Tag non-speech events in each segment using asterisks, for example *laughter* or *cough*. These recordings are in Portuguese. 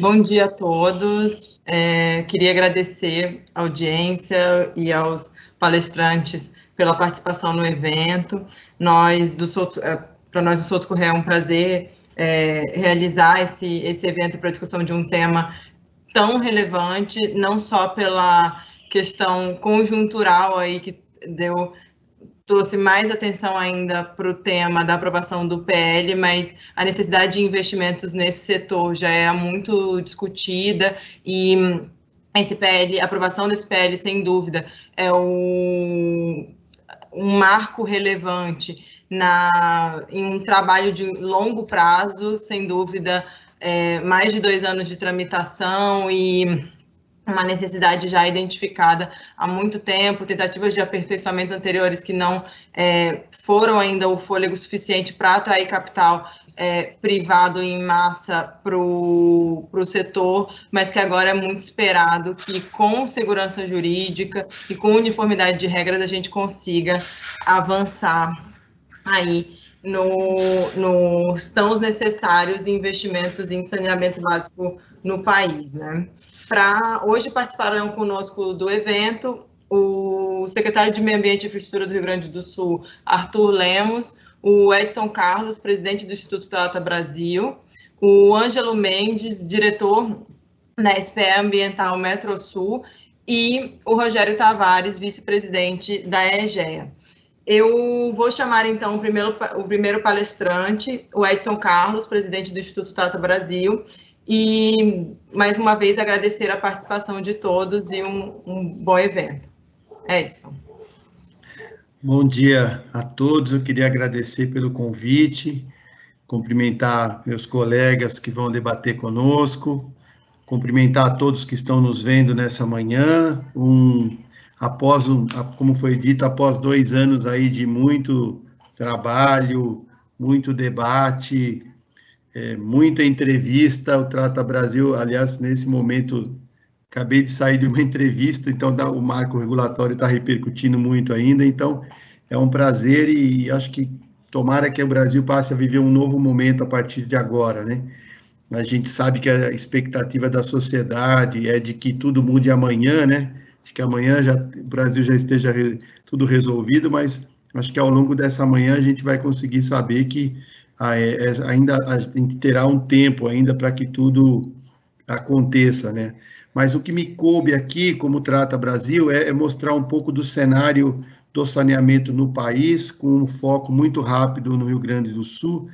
Bom dia a todos. É, queria agradecer a audiência e aos palestrantes pela participação no evento. Nós do é, para nós do Soto Correia é um prazer é, realizar esse, esse evento para discussão de um tema tão relevante, não só pela questão conjuntural aí que deu trouxe mais atenção ainda para o tema da aprovação do PL, mas a necessidade de investimentos nesse setor já é muito discutida e esse PL, a aprovação desse PL, sem dúvida, é um, um marco relevante na, em um trabalho de longo prazo, sem dúvida, é, mais de dois anos de tramitação e uma necessidade já identificada há muito tempo, tentativas de aperfeiçoamento anteriores que não é, foram ainda o fôlego suficiente para atrair capital é, privado em massa para o setor, mas que agora é muito esperado que com segurança jurídica e com uniformidade de regras a gente consiga avançar aí no, no são os necessários investimentos em saneamento básico no país, né? Para hoje participarão conosco do evento o secretário de Meio Ambiente e Infraestrutura do Rio Grande do Sul, Arthur Lemos, o Edson Carlos, presidente do Instituto Trata Brasil, o Ângelo Mendes, diretor da SPE Ambiental Metro Sul, e o Rogério Tavares, vice-presidente da EGEA. Eu vou chamar então o primeiro, o primeiro palestrante, o Edson Carlos, presidente do Instituto Trata Brasil, e, mais uma vez, agradecer a participação de todos e um, um bom evento. Edson. Bom dia a todos. Eu queria agradecer pelo convite, cumprimentar meus colegas que vão debater conosco, cumprimentar a todos que estão nos vendo nessa manhã. Um, após, um, como foi dito, após dois anos aí de muito trabalho, muito debate, é, muita entrevista, o Trata Brasil, aliás, nesse momento, acabei de sair de uma *laughs* entrevista, então o marco regulatório está repercutindo muito ainda, então é um prazer e acho que tomara que o Brasil passe a viver um novo momento a partir de agora, né? A gente sabe que a expectativa da sociedade é de que tudo mude amanhã, né? De que amanhã já, o Brasil já esteja re, tudo resolvido, mas acho que ao longo dessa manhã a gente vai conseguir saber que ainda a gente terá um tempo ainda para que tudo aconteça, né? Mas o que me coube aqui, como trata Brasil, é, é mostrar um pouco do cenário do saneamento no país, com um foco muito rápido no Rio Grande do Sul,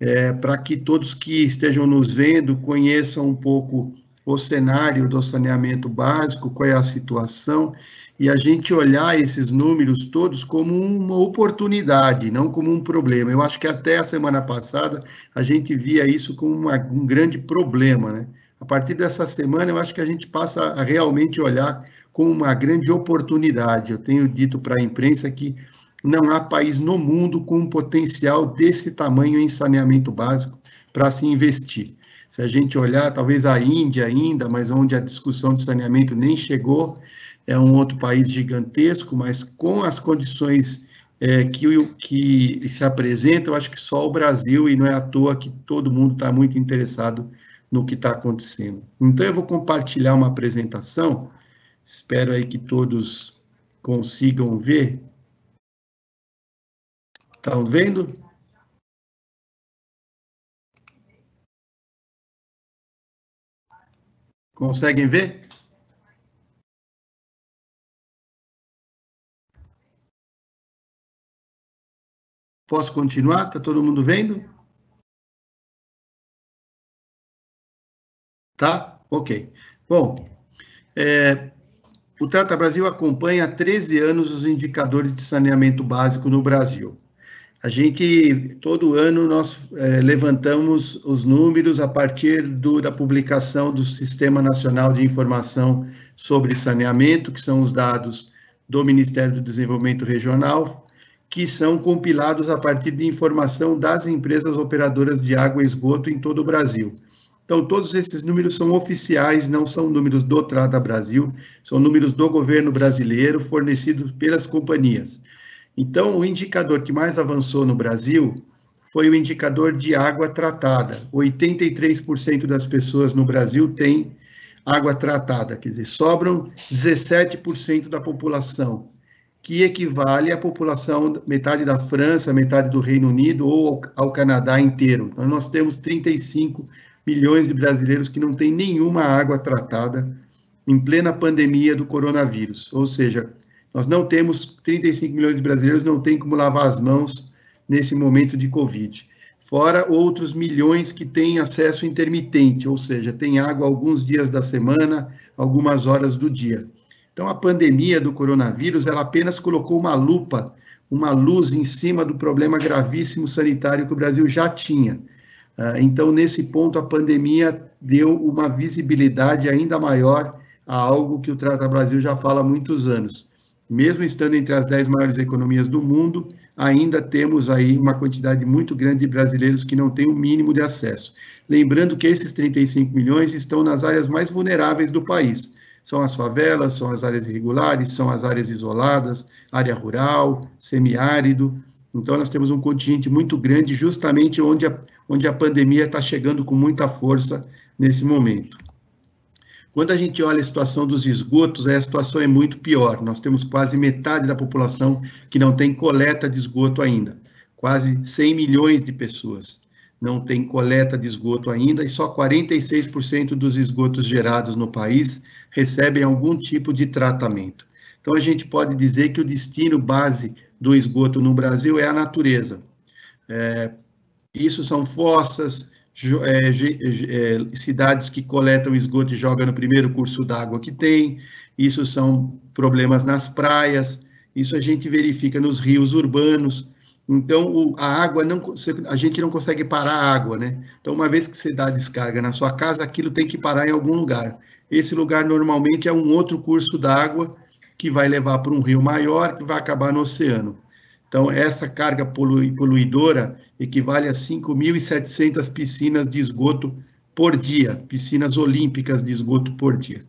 é, para que todos que estejam nos vendo conheçam um pouco o cenário do saneamento básico, qual é a situação e a gente olhar esses números todos como uma oportunidade, não como um problema. Eu acho que até a semana passada a gente via isso como uma, um grande problema, né? A partir dessa semana, eu acho que a gente passa a realmente olhar como uma grande oportunidade. Eu tenho dito para a imprensa que não há país no mundo com um potencial desse tamanho em saneamento básico para se investir. Se a gente olhar, talvez a Índia ainda, mas onde a discussão de saneamento nem chegou, é um outro país gigantesco, mas com as condições é, que, que se apresentam, eu acho que só o Brasil, e não é à toa que todo mundo está muito interessado no que está acontecendo. Então, eu vou compartilhar uma apresentação, espero aí que todos consigam ver. Estão vendo? Conseguem ver? Posso continuar? Está todo mundo vendo? Tá? Ok. Bom, é, o Trata Brasil acompanha há 13 anos os indicadores de saneamento básico no Brasil. A gente, todo ano, nós é, levantamos os números a partir do, da publicação do Sistema Nacional de Informação sobre Saneamento, que são os dados do Ministério do Desenvolvimento Regional, que são compilados a partir de informação das empresas operadoras de água e esgoto em todo o Brasil. Então, todos esses números são oficiais, não são números do Trata Brasil, são números do governo brasileiro fornecidos pelas companhias. Então, o indicador que mais avançou no Brasil foi o indicador de água tratada. 83% das pessoas no Brasil têm água tratada, quer dizer, sobram 17% da população, que equivale à população, metade da França, metade do Reino Unido ou ao, Canadá inteiro. Então, nós temos 35 milhões de brasileiros que não têm nenhuma água tratada em plena pandemia do coronavírus. Ou seja, nós não temos 35 milhões de brasileiros não têm como lavar as mãos nesse momento de Covid. Fora outros milhões que têm acesso intermitente, ou seja, tem água alguns dias da semana, algumas horas do dia. Então, a pandemia do coronavírus, ela apenas colocou uma lupa, uma luz em cima do problema gravíssimo sanitário que o Brasil já tinha. Ah, então, nesse ponto, a pandemia deu uma visibilidade ainda maior a algo que o Trata Brasil já fala há muitos anos. Mesmo estando entre as dez maiores economias do mundo, ainda temos aí uma quantidade muito grande de brasileiros que não têm o mínimo de acesso. Lembrando que esses 35 milhões estão nas áreas mais vulneráveis do país, são as favelas, são as áreas irregulares, são as áreas isoladas, área rural, semiárido. Então, nós temos um contingente muito grande, justamente onde a, onde a pandemia está chegando com muita força nesse momento. Quando a gente olha a situação dos esgotos, a situação é muito pior. Nós temos quase metade da população que não tem coleta de esgoto ainda. Quase 100 milhões de pessoas não têm coleta de esgoto ainda e só 46% dos esgotos gerados no país recebem algum tipo de tratamento. Então, a gente pode dizer que o destino base do esgoto no Brasil é a natureza. É, isso são fossas, cidades que coletam esgoto e jogam no primeiro curso d'água que tem, isso são problemas nas praias, isso a gente verifica nos rios urbanos. Então, a água, não, a gente não consegue parar a água, né? Então, uma vez que você dá descarga na sua casa, aquilo tem que parar em algum lugar. Esse lugar normalmente é um outro curso d'água que vai levar para um rio maior, que vai acabar no oceano. Então, essa carga poluidora equivale a 5.700 piscinas de esgoto por dia, piscinas olímpicas de esgoto por dia.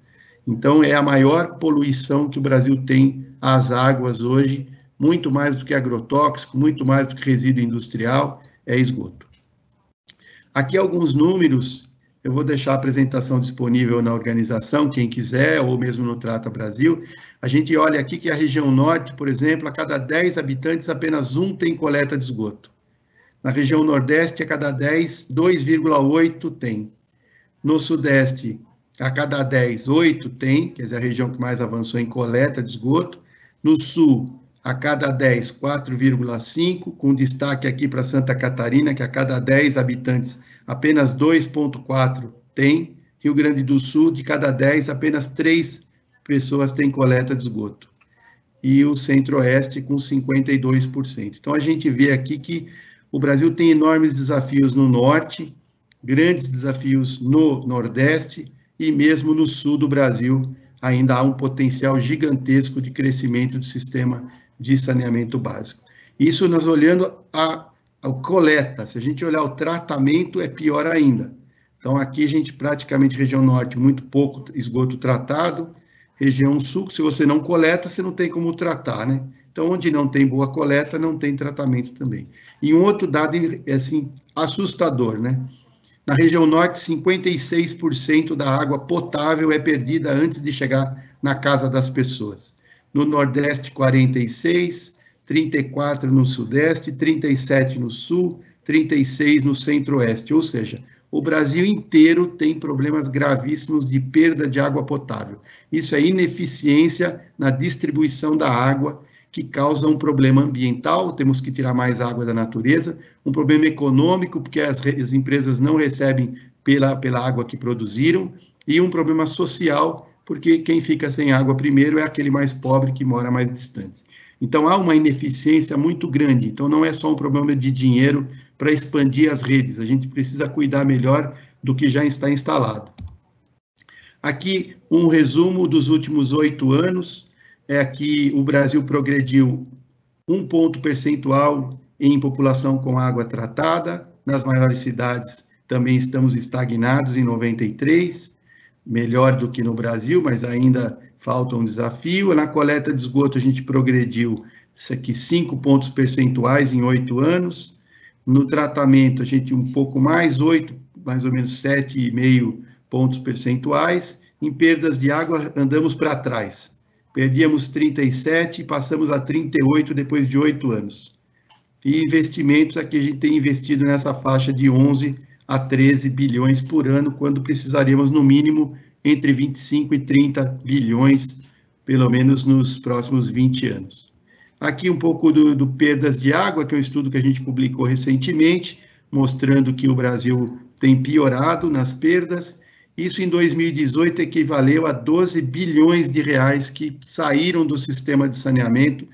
Então, é a maior poluição que o Brasil tem às águas hoje, muito mais do que agrotóxico, muito mais do que resíduo industrial, é esgoto. Aqui alguns números eu vou deixar a apresentação disponível na organização, quem quiser, ou mesmo no Trata Brasil. A gente olha aqui que a região norte, por exemplo, a cada 10 habitantes, apenas um tem coleta de esgoto. Na região nordeste, a cada 10, 2,8 tem. No sudeste, a cada 10, 8 tem, quer dizer, a região que mais avançou em coleta de esgoto. No sul, a cada 10, 4,5, com destaque aqui para Santa Catarina, que a cada 10 habitantes apenas 2,4 tem. Rio Grande do Sul, de cada 10, apenas 3 pessoas têm coleta de esgoto. E o Centro-Oeste com 52%. Então, a gente vê aqui que o Brasil tem enormes desafios no Norte, grandes desafios no Nordeste e mesmo no Sul do Brasil, ainda há um potencial gigantesco de crescimento do sistema de saneamento básico. Isso nós olhando a a coleta. Se a gente olhar o tratamento, é pior ainda. Então, aqui a gente praticamente, região norte, muito pouco esgoto tratado. Região sul, se você não coleta, você não tem como tratar, né? Então, onde não tem boa coleta, não tem tratamento também. E um outro dado, assim, assustador, né? Na região norte, 56% da água potável é perdida antes de chegar na casa das pessoas. No nordeste, 46%, 34 no Sudeste, 37 no Sul, 36 no Centro-Oeste, ou seja, o Brasil inteiro tem problemas gravíssimos de perda de água potável. Isso é ineficiência na distribuição da água, que causa um problema ambiental, temos que tirar mais água da natureza, um problema econômico, porque as, as empresas não recebem pela, pela água que produziram, e um problema social, porque quem fica sem água primeiro é aquele mais pobre que mora mais distante. Então, há uma ineficiência muito grande. Então, não é só um problema de dinheiro para expandir as redes, a gente precisa cuidar melhor do que já está instalado. Aqui, um resumo dos últimos oito anos. É que o Brasil progrediu um ponto percentual em população com água tratada. Nas maiores cidades também estamos estagnados em 93, melhor do que no Brasil, mas ainda falta um desafio. Na coleta de esgoto, a gente progrediu aqui, cinco pontos percentuais em oito anos. No tratamento, a gente um pouco mais, 8, mais ou menos 7,5 pontos percentuais. Em perdas de água, andamos para trás. Perdíamos 37 e passamos a 38 depois de oito anos. E investimentos, aqui a gente tem investido nessa faixa de 11 a 13 bilhões por ano, quando precisaríamos, no mínimo, entre 25 e 30 bilhões, pelo menos nos próximos 20 anos. Aqui um pouco do, do perdas de água, que é um estudo que a gente publicou recentemente, mostrando que o Brasil tem piorado nas perdas. Isso em 2018 equivaleu a 12 bilhões de reais que saíram do sistema de saneamento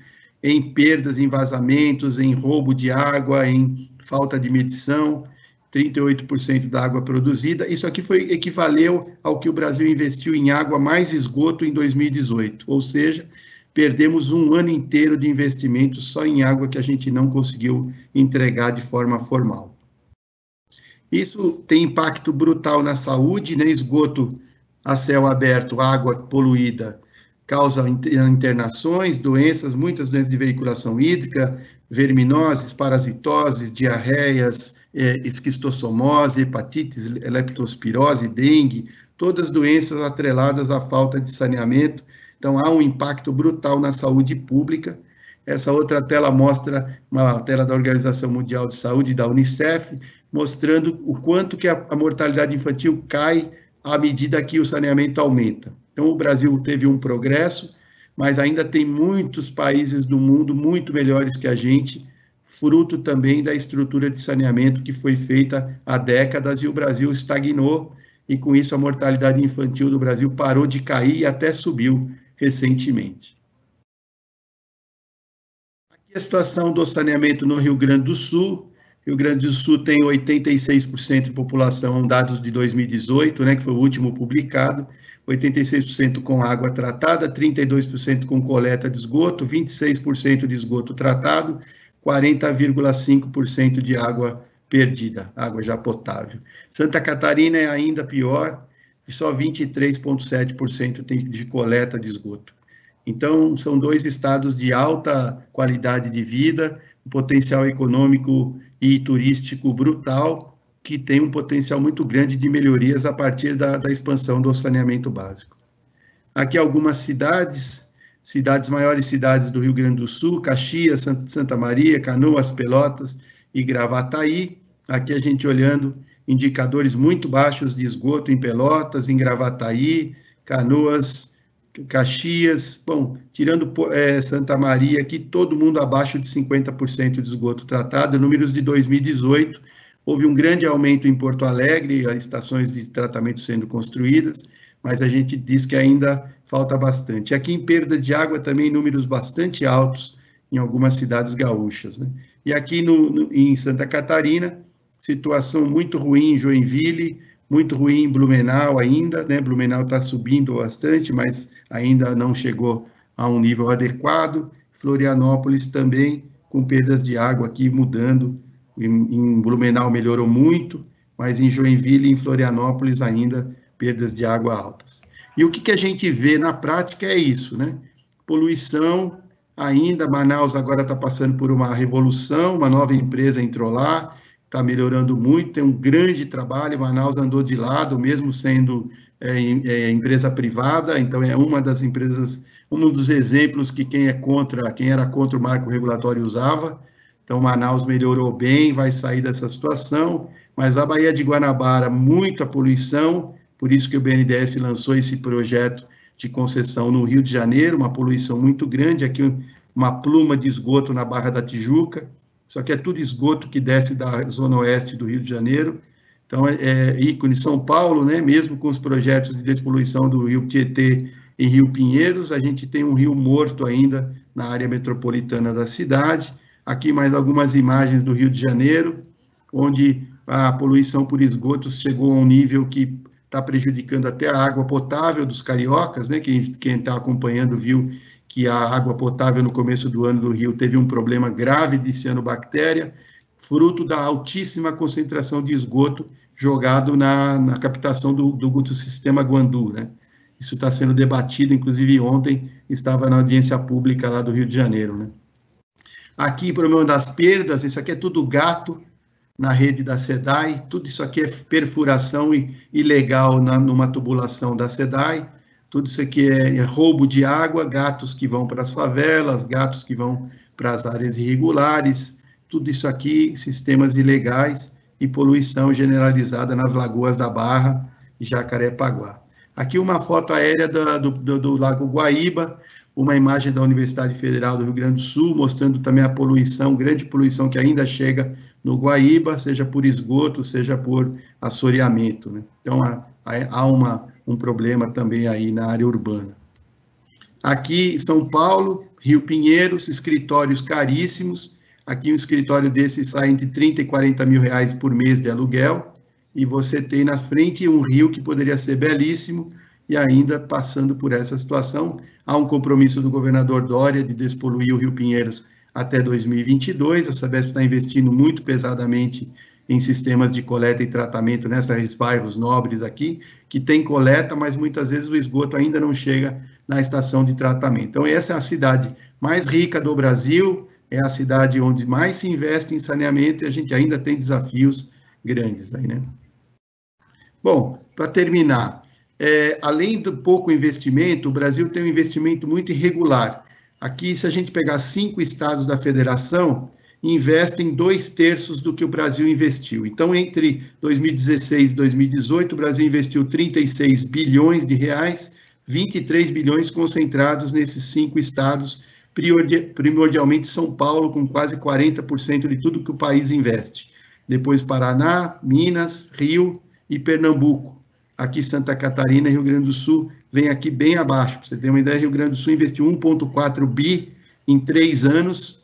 em perdas, em vazamentos, em roubo de água, em falta de medição, 38% da água produzida. Isso aqui foi equivaleu ao que o Brasil investiu em água mais esgoto em 2018, ou seja, perdemos um ano inteiro de investimento só em água que a gente não conseguiu entregar de forma formal. Isso tem impacto brutal na saúde, né? Esgoto a céu aberto, água poluída, causa internações, doenças, muitas doenças de veiculação hídrica, verminoses, parasitoses, diarreias, é, esquistossomose, hepatites, leptospirose, dengue, todas doenças atreladas à falta de saneamento. Então, há um impacto brutal na saúde pública. Essa outra tela mostra uma tela da Organização Mundial de Saúde, da Unicef, mostrando o quanto que a, a mortalidade infantil cai à medida que o saneamento aumenta. Então, o Brasil teve um progresso, mas ainda tem muitos países do mundo muito melhores que a gente, fruto também da estrutura de saneamento que foi feita há décadas e o Brasil estagnou, e com isso a mortalidade infantil do Brasil parou de cair e até subiu recentemente. Aqui a situação do saneamento no Rio Grande do Sul. Rio Grande do Sul tem 86% de população, dados de 2018, né, que foi o último publicado, 86% com água tratada, 32% com coleta de esgoto, 26% de esgoto tratado, 40,5% de água perdida, água já potável. Santa Catarina é ainda pior, só 23,7% tem de coleta de esgoto. Então, são dois estados de alta qualidade de vida, um potencial econômico e turístico brutal, que tem um potencial muito grande de melhorias a partir da, da expansão do saneamento básico. Aqui algumas cidades, cidades maiores cidades do Rio Grande do Sul, Caxias, Santa Maria, Canoas, Pelotas e Gravataí. Aqui a gente olhando indicadores muito baixos de esgoto em Pelotas, em Gravataí, Canoas, Caxias, bom, tirando é, Santa Maria aqui, todo mundo abaixo de 50% de esgoto tratado, números de 2018, houve um grande aumento em Porto Alegre, as estações de tratamento sendo construídas, mas a gente diz que ainda falta bastante. Aqui em perda de água também números bastante altos em algumas cidades gaúchas. Né? E aqui no, no, em Santa Catarina, situação muito ruim em Joinville, muito ruim em Blumenau ainda, né? Blumenau está subindo bastante, mas ainda não chegou a um nível adequado. Florianópolis também com perdas de água aqui mudando. Em, Blumenau melhorou muito, mas em Joinville e em Florianópolis ainda perdas de água altas. E o que, que a gente vê na prática é isso, né? Poluição ainda, Manaus agora está passando por uma revolução, uma nova empresa entrou lá, está melhorando muito, tem um grande trabalho, Manaus andou de lado, mesmo sendo é, é, empresa privada, então é uma das empresas, um dos exemplos que quem é contra, quem era contra o marco regulatório usava, então Manaus melhorou bem, vai sair dessa situação, mas a Baía de Guanabara, muita poluição, por isso que o BNDES lançou esse projeto de concessão no Rio de Janeiro, uma poluição muito grande, aqui uma pluma de esgoto na Barra da Tijuca, só que é tudo esgoto que desce da zona oeste do Rio de Janeiro. Então, é, é ícone São Paulo, né? mesmo com os projetos de despoluição do Rio Tietê e Rio Pinheiros, a gente tem um rio morto ainda na área metropolitana da cidade. Aqui mais algumas imagens do Rio de Janeiro, onde a poluição por esgotos chegou a um nível que está prejudicando até a água potável dos cariocas, né? Quem está acompanhando viu que a água potável no começo do ano do Rio teve um problema grave de cianobactéria, fruto da altíssima concentração de esgoto jogado na, na captação do, do, do, sistema Guandu, né? Isso está sendo debatido, inclusive ontem estava na audiência pública lá do Rio de Janeiro, né? Aqui, problema das perdas, isso aqui é tudo gato, na rede da SEDAI, tudo isso aqui é perfuração ilegal na, numa tubulação da SEDAI, tudo isso aqui é, é roubo de água, gatos que vão para as favelas, gatos que vão para as áreas irregulares, tudo isso aqui, sistemas ilegais e poluição generalizada nas lagoas da Barra e Jacarepaguá. Aqui uma foto aérea do, do, do Lago Guaíba, uma imagem da Universidade Federal do Rio Grande do Sul, mostrando também a poluição, grande poluição que ainda chega no Guaíba, seja por esgoto, seja por assoreamento. Né? Então, há, há uma, um problema também aí na área urbana. Aqui, São Paulo, Rio Pinheiros, escritórios caríssimos. Aqui, um escritório desse sai entre 30 e 40 mil reais por mês de aluguel. E você tem na frente um rio que poderia ser belíssimo, e ainda passando por essa situação. Há um compromisso do governador Dória de despoluir o Rio Pinheiros até 2022. A Sabesp está investindo muito pesadamente em sistemas de coleta e tratamento nesses bairros nobres aqui, que tem coleta, mas muitas vezes o esgoto ainda não chega na estação de tratamento. Então, essa é a cidade mais rica do Brasil, é a cidade onde mais se investe em saneamento e a gente ainda tem desafios grandes aí, né? Bom, para terminar, é, além do pouco investimento, o Brasil tem um investimento muito irregular. Aqui, se a gente pegar cinco estados da federação, investem dois terços do que o Brasil investiu. Então, entre 2016 e 2018, o Brasil investiu 36 bilhões de reais, 23 bilhões concentrados nesses cinco estados, primordialmente São Paulo, com quase 40% de tudo que o país investe. Depois Paraná, Minas, Rio e Pernambuco aqui Santa Catarina e Rio Grande do Sul vem aqui bem abaixo. Para você ter uma ideia, Rio Grande do Sul investiu 1,4 bi em três anos,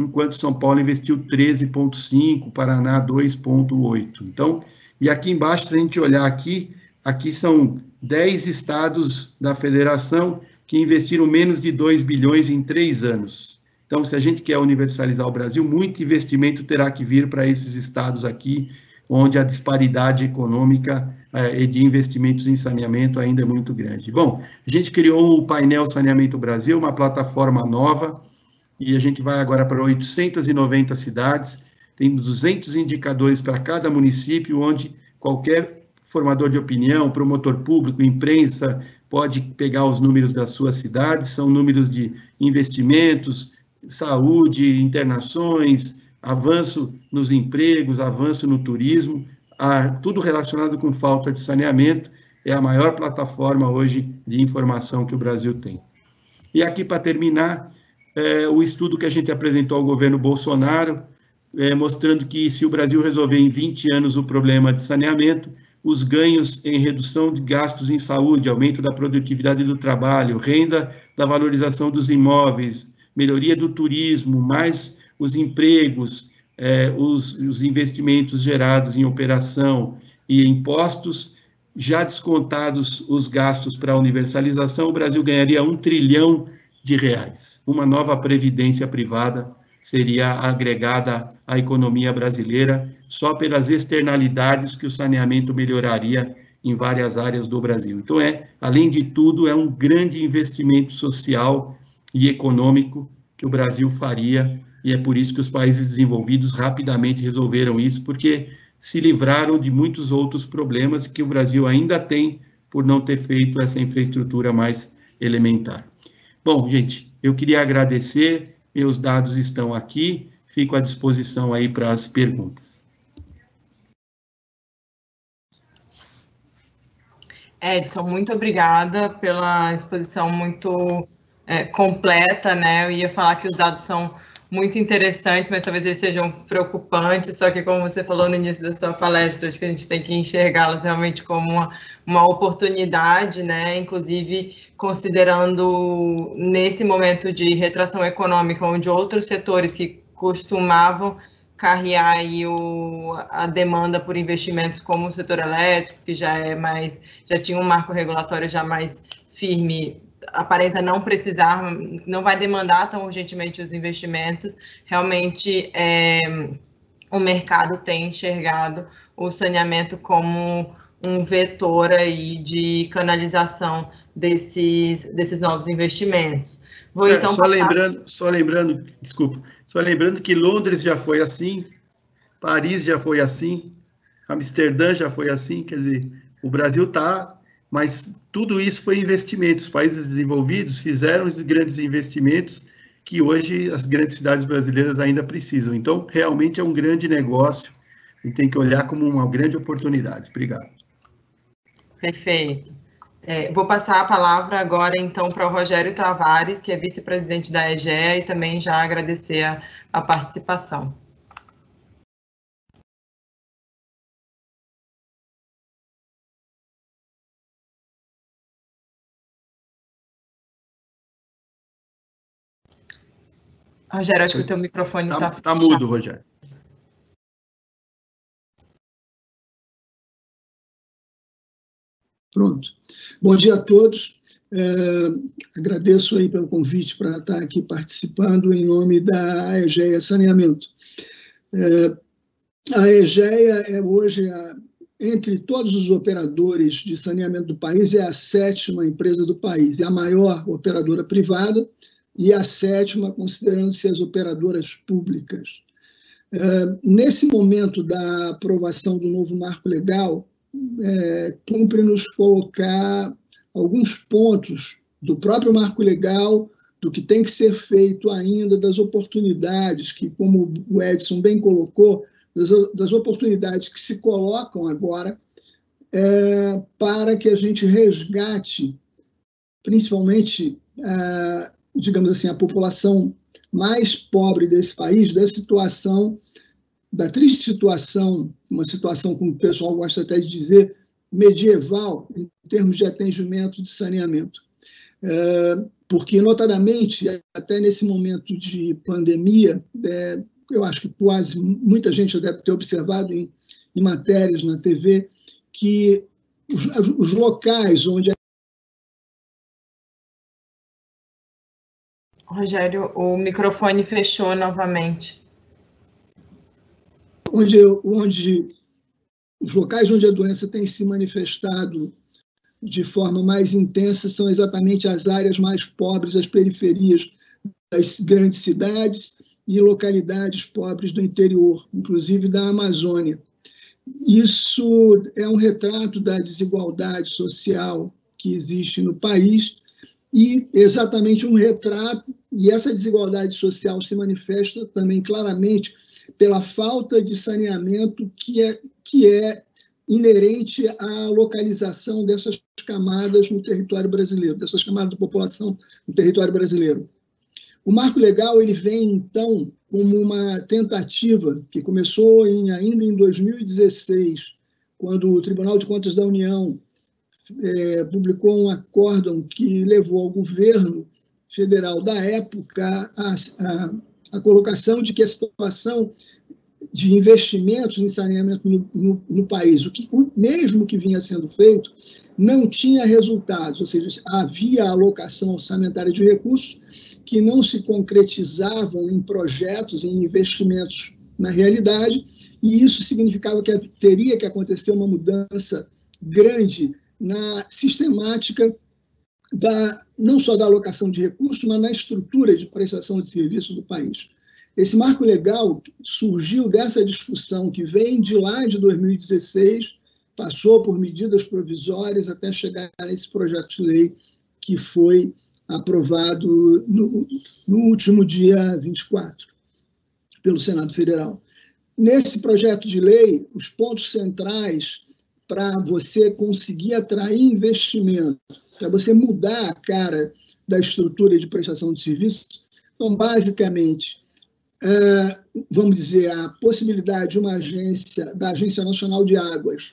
enquanto São Paulo investiu 13,5, Paraná 2,8. Então, e aqui embaixo, se a gente olhar aqui, aqui são 10 estados da federação que investiram menos de 2 bilhões em três anos. Então, se a gente quer universalizar o Brasil, muito investimento terá que vir para esses estados aqui, onde a disparidade econômica é, de investimentos em saneamento ainda é muito grande. Bom, a gente criou o painel Saneamento Brasil, uma plataforma nova, e a gente vai agora para 890 cidades, tem 200 indicadores para cada município, onde qualquer formador de opinião, promotor público, imprensa, pode pegar os números da sua cidade, são números de investimentos, saúde, internações, avanço nos empregos, avanço no turismo, a, tudo relacionado com falta de saneamento, é a maior plataforma hoje de informação que o Brasil tem. E aqui, para terminar, é, o estudo que a gente apresentou ao governo Bolsonaro, é, mostrando que se o Brasil resolver em 20 anos o problema de saneamento, os ganhos em redução de gastos em saúde, aumento da produtividade do trabalho, renda da valorização dos imóveis, melhoria do turismo, mais os empregos, é, os, os investimentos gerados em operação e impostos, já descontados os gastos para a universalização, o Brasil ganharia um trilhão de reais. Uma nova previdência privada seria agregada à economia brasileira só pelas externalidades que o saneamento melhoraria em várias áreas do Brasil. Então é, além de tudo, é um grande investimento social e econômico que o Brasil faria e é por isso que os países desenvolvidos rapidamente resolveram isso, porque se livraram de muitos outros problemas que o Brasil ainda tem por não ter feito essa infraestrutura mais elementar. Bom, gente, eu queria agradecer, meus dados estão aqui, fico à disposição aí para as perguntas. Edson, muito obrigada pela exposição muito é, completa, né? Eu ia falar que os dados são muito interessantes, mas talvez eles sejam preocupantes, só que como você falou no início da sua palestra, acho que a gente tem que enxergá-las realmente como uma, uma oportunidade, né? Inclusive considerando nesse momento de retração econômica, onde outros setores que costumavam carrear aí o, a demanda por investimentos como o setor elétrico, que já é mais, já tinha um marco regulatório já mais firme, aparenta não precisar, não vai demandar tão urgentemente os investimentos, realmente é, o mercado tem enxergado o saneamento como um vetor aí de canalização desses, desses novos investimentos. Vou é, então só passar... lembrando, só lembrando, desculpa, só lembrando que Londres já foi assim, Paris já foi assim, Amsterdã já foi assim, quer dizer, o Brasil está, mas tudo isso foi investimento. Os países desenvolvidos fizeram os grandes investimentos que hoje as grandes cidades brasileiras ainda precisam. Então, realmente é um grande negócio e tem que olhar como uma grande oportunidade. Obrigado. Perfeito. É, vou passar a palavra agora, então, para o Rogério Tavares, que é vice-presidente da EGEA, e também já agradecer a, a participação. Rogério, acho que o teu microfone está... Está tá mudo, Rogério. Pronto. Bom dia a todos. É, agradeço aí pelo convite para estar aqui participando em nome da EGEA Saneamento. É, a EGEA é hoje, a, entre todos os operadores de saneamento do país, é a sétima empresa do país, é a maior operadora privada, e a sétima, considerando-se as operadoras públicas. É, nesse momento da aprovação do novo marco legal, é, cumpre-nos colocar alguns pontos do próprio marco legal, do que tem que ser feito ainda, das oportunidades que, como o Edson bem colocou, das, das oportunidades que se colocam agora é, para que a gente resgate, principalmente digamos assim, a população mais pobre desse país da situação, da triste situação, uma situação, como o pessoal gosta até de dizer, medieval, em termos de atendimento de saneamento. É, porque, notadamente, até nesse momento de pandemia, é, eu acho que quase muita gente já deve ter observado em, em matérias na TV que os, os locais onde Rogério, o microfone fechou novamente. Onde, onde os locais onde a doença tem se manifestado de forma mais intensa são exatamente as áreas mais pobres, as periferias das grandes cidades e localidades pobres do interior, inclusive da Amazônia. Isso é um retrato da desigualdade social que existe no país e exatamente um retrato, e essa desigualdade social se manifesta também claramente pela falta de saneamento que é, que é inerente à localização dessas camadas no território brasileiro, dessas camadas da população no território brasileiro. O marco legal ele vem, então, como uma tentativa que começou em, ainda em 2016, quando o Tribunal de Contas da União é, publicou um acórdão que levou ao governo federal da época a, a, a colocação de que a situação de investimentos em saneamento no, no, no, país, o que o mesmo que vinha sendo feito, não tinha resultados, ou seja, havia alocação orçamentária de recursos que não se concretizavam em projetos, em investimentos na realidade, e isso significava que teria que acontecer uma mudança grande na sistemática da, não só da alocação de recursos, mas na estrutura de prestação de serviço do país. Esse marco legal surgiu dessa discussão que vem de lá de 2016, passou por medidas provisórias até chegar nesse projeto de lei que foi aprovado no, no último dia 24 pelo Senado Federal. Nesse projeto de lei, os pontos centrais para você conseguir atrair investimento, para você mudar a cara da estrutura de prestação de serviços, então, basicamente, é, vamos dizer, a possibilidade de uma agência, da Agência Nacional de Águas,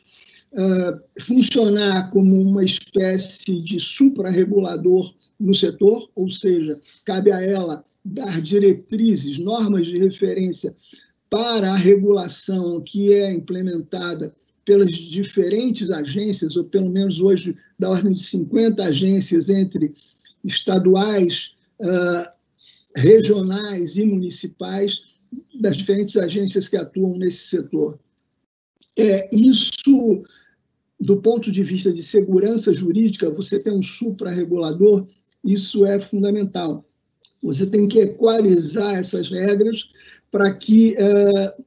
é, funcionar como uma espécie de suprarregulador no setor, ou seja, cabe a ela dar diretrizes, normas de referência para a regulação que é implementada pelas diferentes agências, ou pelo menos hoje da ordem de 50 agências entre estaduais, uh, regionais e municipais, das diferentes agências que atuam nesse setor. É, isso, do ponto de vista de segurança jurídica, você tem um supra-regulador, isso é fundamental. Você tem que equalizar essas regras para que,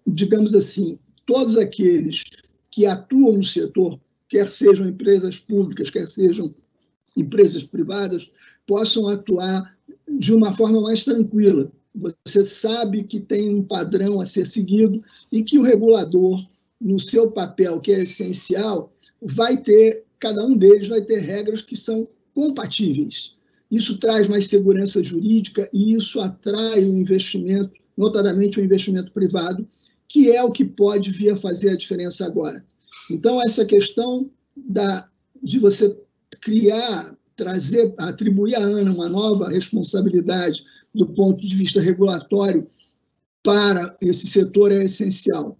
digamos assim, todos aqueles que atuam no setor, quer sejam empresas públicas, quer sejam empresas privadas, possam atuar de uma forma mais tranquila. Você sabe que tem um padrão a ser seguido e que o regulador, no seu papel, que é essencial, vai ter, cada um deles vai ter regras que são compatíveis. Isso traz mais segurança jurídica e isso atrai o investimento, notadamente o investimento privado, que é o que pode vir a fazer a diferença agora. Então, essa questão da, de você criar trazer, atribuir à ANA uma nova responsabilidade do ponto de vista regulatório para esse setor é essencial.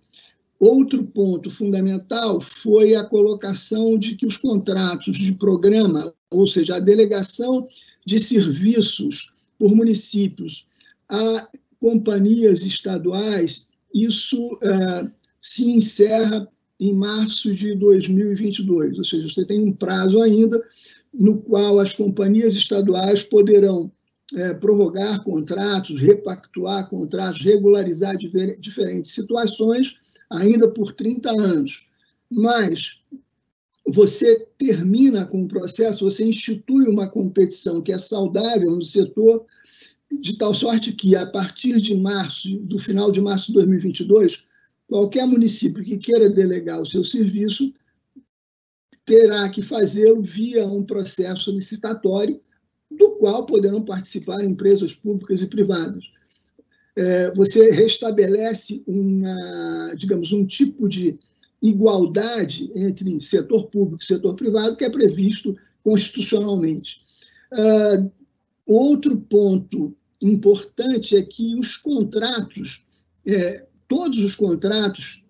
Outro ponto fundamental foi a colocação de que os contratos de programa, ou seja, a delegação de serviços por municípios a companhias estaduais, isso uh, se encerra em março de 2022, ou seja, você tem um prazo ainda no qual as companhias estaduais poderão é, prorrogar contratos, repactuar contratos, regularizar diferentes situações, ainda por 30 anos. Mas você termina com o processo, você institui uma competição que é saudável no setor, de tal sorte que, a partir de março, do final de março de 2022, qualquer município que queira delegar o seu serviço terá que fazê-lo via um processo licitatório, do qual poderão participar empresas públicas e privadas. É, você restabelece uma, digamos, um tipo de igualdade entre setor público e setor privado que é previsto constitucionalmente. Uh, outro ponto importante é que os contratos, é, todos os contratos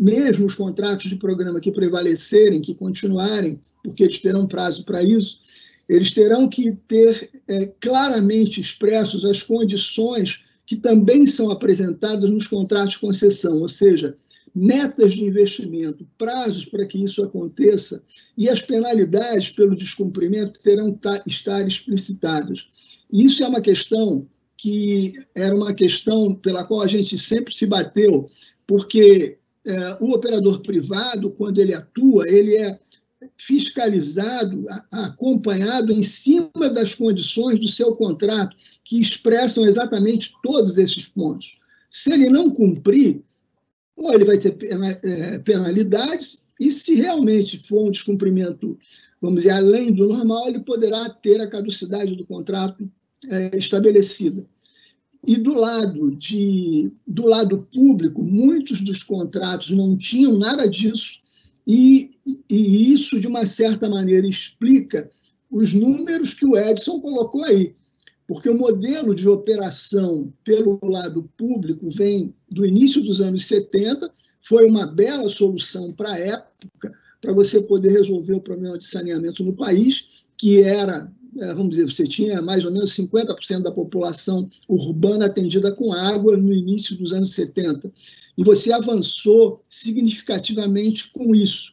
mesmo os contratos de programa que prevalecerem, que continuarem, porque eles terão prazo para isso, eles terão que ter é, claramente expressos as condições que também são apresentadas nos contratos de concessão, ou seja, metas de investimento, prazos para que isso aconteça e as penalidades pelo descumprimento terão que estar explicitadas. Isso é uma questão que era uma questão pela qual a gente sempre se bateu, porque é, o operador privado, quando ele atua, ele é fiscalizado, acompanhado em cima das condições do seu contrato, que expressam exatamente todos esses pontos. Se ele não cumprir, ou ele vai ter é, penalidades, e se realmente for um descumprimento, vamos dizer, além do normal, ele poderá ter a caducidade do contrato é, estabelecida. E do lado, de, do lado público, muitos dos contratos não tinham nada disso, e, e isso, de uma certa maneira, explica os números que o Edson colocou aí. Porque o modelo de operação pelo lado público vem do início dos anos 70, foi uma bela solução para a época, para você poder resolver o problema de saneamento no país, que era vamos dizer, você tinha mais ou menos 50% da população urbana atendida com água no início dos anos 70. E você avançou significativamente com isso.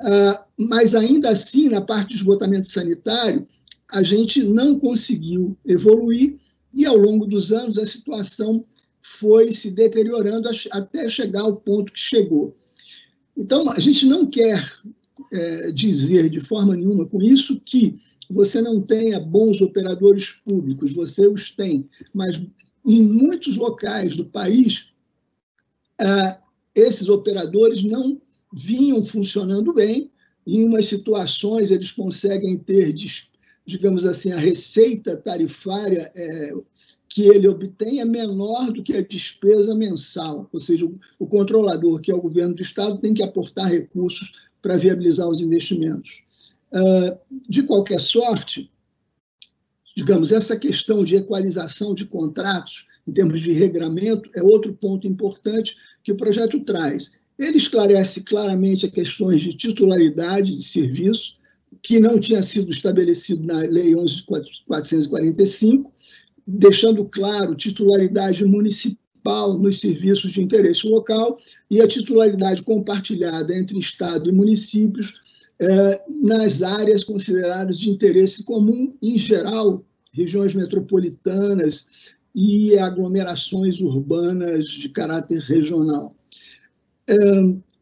Ah, mas ainda assim, na parte de esgotamento sanitário, a gente não conseguiu evoluir e ao longo dos anos a situação foi se deteriorando até chegar ao ponto que chegou. Então, a gente não quer é, dizer de forma nenhuma com isso que você não tenha bons operadores públicos, você os tem, mas em muitos locais do país, ah, esses operadores não vinham funcionando bem, em umas situações eles conseguem ter, digamos assim, a receita tarifária é, que ele obtém é menor do que a despesa mensal, ou seja, o controlador, que é o governo do Estado, tem que aportar recursos para viabilizar os investimentos. Ah, de qualquer sorte, digamos, essa questão de equalização de contratos, em termos de regramento, é outro ponto importante que o projeto traz. Ele esclarece claramente as questões de titularidade de serviço, que não tinha sido estabelecido na Lei 11.445, deixando claro titularidade municipal nos serviços de interesse local e a titularidade compartilhada entre Estado e municípios é, nas áreas consideradas de interesse comum, em geral, regiões metropolitanas e aglomerações urbanas de caráter regional.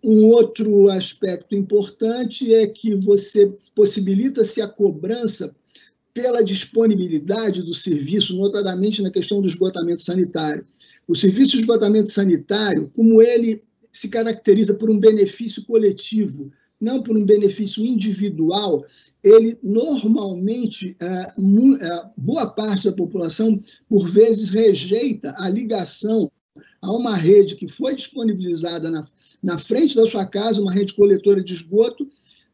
Um outro aspecto importante é que você possibilita-se a cobrança pela disponibilidade do serviço, notadamente na questão do esgotamento sanitário. O serviço de esgotamento sanitário, como ele se caracteriza por um benefício coletivo, não por um benefício individual, ele normalmente, é, é, boa parte da população, por vezes, rejeita a ligação a uma rede que foi disponibilizada na, na frente da sua casa, uma rede coletora de esgoto,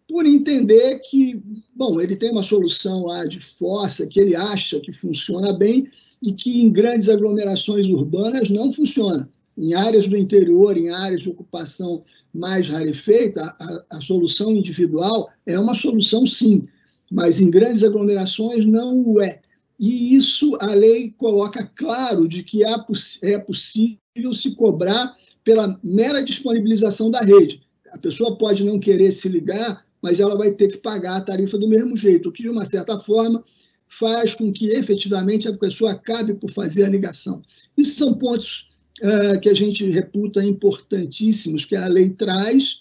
por entender que, bom, ele tem uma solução lá de fossa que ele acha que funciona bem e que em grandes aglomerações urbanas não funciona. Em áreas do interior, em áreas de ocupação mais rarefeita, a, a solução individual é uma solução sim, mas em grandes aglomerações não o é. E isso a lei coloca claro de que é, possível se cobrar pela mera disponibilização da rede. A pessoa pode não querer se ligar mas ela vai ter que pagar a tarifa do mesmo jeito, o que, de uma certa forma, faz com que efetivamente a pessoa acabe por fazer a ligação. Isso são pontos que a gente reputa importantíssimos que a lei traz,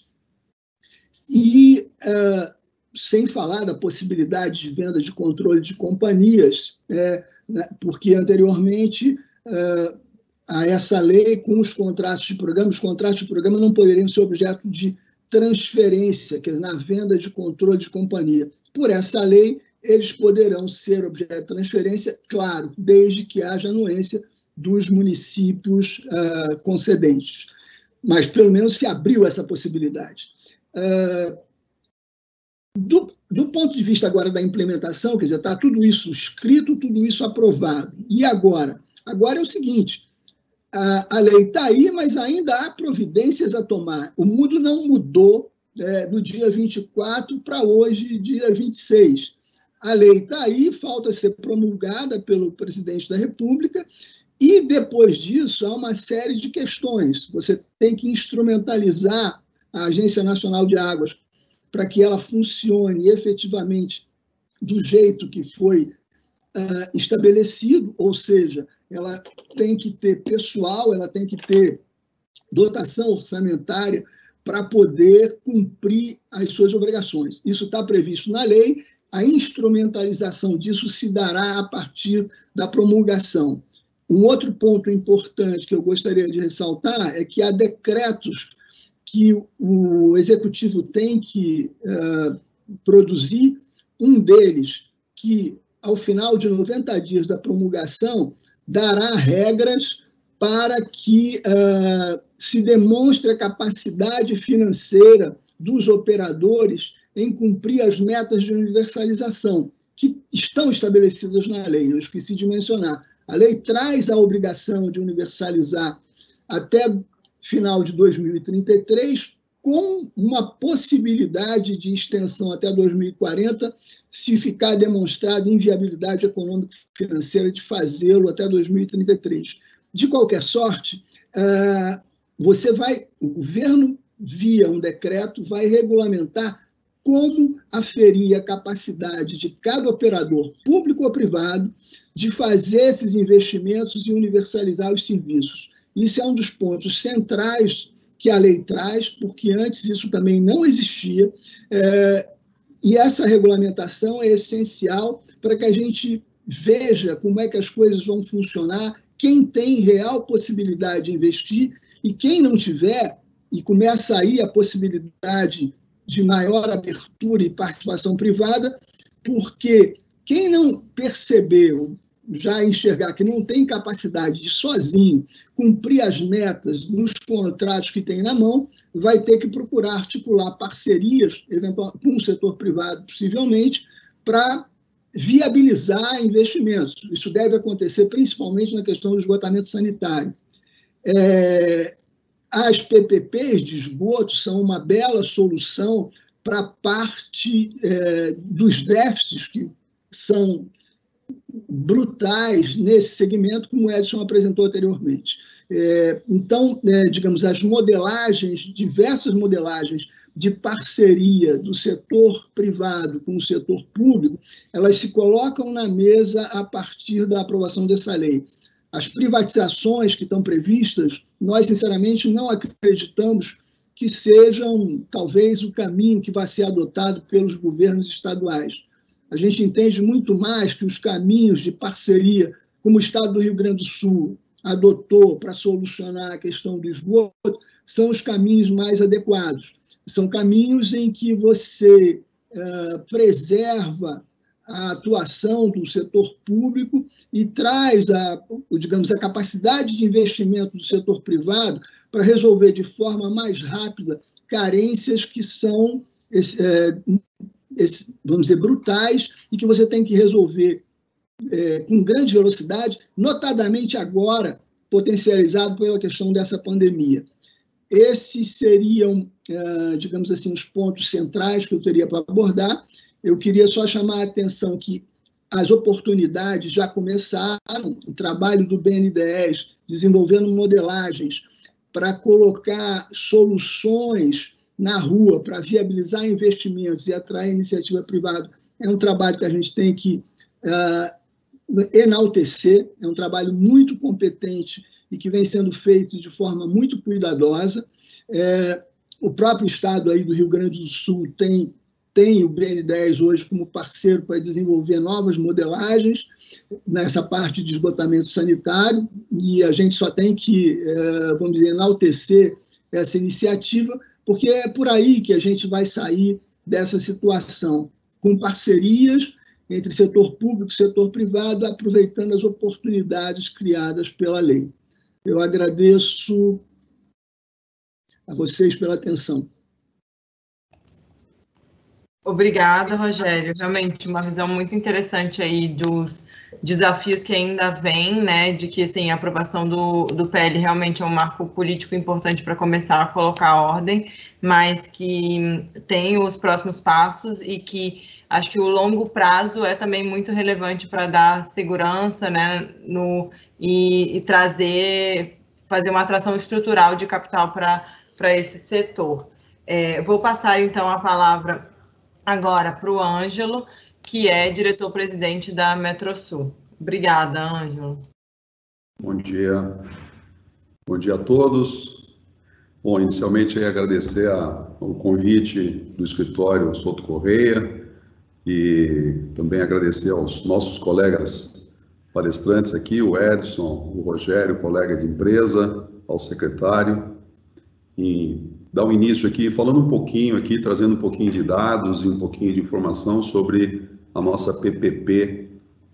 e uh, sem falar da possibilidade de venda de controle de companhias, é, né, porque anteriormente a essa lei, com os contratos de programa, os contratos de programa não poderiam ser objeto de transferência, quer dizer, na venda de controle de companhia. Por essa lei, eles poderão ser objeto de transferência, claro, desde que haja anuência dos municípios uh, concedentes. Mas, pelo menos, se abriu essa possibilidade. Uh, do, do, ponto de vista agora da implementação, quer dizer, está tudo isso escrito, tudo isso aprovado. E agora? Agora é o seguinte: a, a lei está aí, mas ainda há providências a tomar. O mundo não mudou é, do dia 24 para hoje, dia 26. A lei está aí, falta ser promulgada pelo presidente da República, e depois disso há uma série de questões. Você tem que instrumentalizar a Agência Nacional de Águas para que ela funcione efetivamente do jeito que foi uh, estabelecido, ou seja, ela tem que ter pessoal, ela tem que ter dotação orçamentária para poder cumprir as suas obrigações. Isso está previsto na lei, a instrumentalização disso se dará a partir da promulgação. Um outro ponto importante que eu gostaria de ressaltar é que há decretos que o executivo tem que uh, produzir, um deles que ao final de 90 dias da promulgação, dará regras para que uh, se demonstre a capacidade financeira dos operadores em cumprir as metas de universalização, que estão estabelecidas na lei. Eu esqueci de mencionar. A lei traz a obrigação de universalizar até final de 2033 com uma possibilidade de extensão até 2040, se ficar demonstrada inviabilidade econômica financeira de fazê-lo até 2033. De qualquer sorte, ah, você vai, o governo, via um decreto, vai regulamentar como aferir a capacidade de cada operador, público ou privado, de fazer esses investimentos e universalizar os serviços. Isso é um dos pontos centrais que a lei traz, porque antes isso também não existia, é, e essa regulamentação é essencial para que a gente veja como é que as coisas vão funcionar, quem tem real possibilidade de investir e quem não tiver, e começa aí a possibilidade de maior abertura e participação privada, porque quem não percebeu já enxergar que não tem capacidade de sozinho cumprir as metas nos contratos que tem na mão, vai ter que procurar articular parcerias, eventual, com o setor privado, possivelmente, para viabilizar investimentos. Isso deve acontecer principalmente na questão do esgotamento sanitário. É, as PPPs de esgoto são uma bela solução para parte é, dos déficits que são brutais nesse segmento, como o Edson apresentou anteriormente. É, então, é, digamos, as modelagens, diversas modelagens de parceria do setor privado com o setor público, elas se colocam na mesa a partir da aprovação dessa lei. As privatizações que estão previstas, nós, sinceramente, não acreditamos que sejam, talvez, o caminho que vai ser adotado pelos governos estaduais. A gente entende muito mais que os caminhos de parceria, como o Estado do Rio Grande do Sul adotou para solucionar a questão do esgoto, são os caminhos mais adequados. São caminhos em que você uh, preserva a atuação do setor público e traz a, digamos, a capacidade de investimento do setor privado para resolver de forma mais rápida carências que são, é, vamos dizer, brutais e que você tem que resolver é, com grande velocidade, notadamente agora potencializado pela questão dessa pandemia. Esses seriam, é, digamos assim, os pontos centrais que eu teria para abordar. Eu queria só chamar a atenção que as oportunidades já começaram, o trabalho do BNDES, desenvolvendo modelagens para colocar soluções na rua, para viabilizar investimentos e atrair iniciativa privada, é um trabalho que a gente tem que uh, enaltecer, é um trabalho muito competente e que vem sendo feito de forma muito cuidadosa. É, o próprio estado aí do Rio Grande do Sul tem tem o BN10 hoje como parceiro para desenvolver novas modelagens nessa parte de esgotamento sanitário, e a gente só tem que, é, vamos dizer, enaltecer essa iniciativa, porque é por aí que a gente vai sair dessa situação, com parcerias entre setor público e setor privado, aproveitando as oportunidades criadas pela lei. Eu agradeço a vocês pela atenção. Obrigada, Rogério. Realmente uma visão muito interessante aí dos desafios que ainda vêm, né? De que assim, a aprovação do, do PL realmente é um marco político importante para começar a colocar ordem, mas que tem os próximos passos e que acho que o longo prazo é também muito relevante para dar segurança, né? No, e, e trazer, fazer uma atração estrutural de capital para esse setor. É, vou passar então a palavra agora para o Ângelo, que é diretor-presidente da Metrosul. Obrigada, Ângelo. Bom dia. Bom dia a todos. Bom, inicialmente agradecer a, o convite do escritório Souto Correia e também agradecer aos nossos colegas palestrantes aqui, o Edson, o Rogério, colega de empresa, ao secretário, e dar o início aqui falando um pouquinho aqui, trazendo um pouquinho de dados e um pouquinho de informação sobre a nossa PPP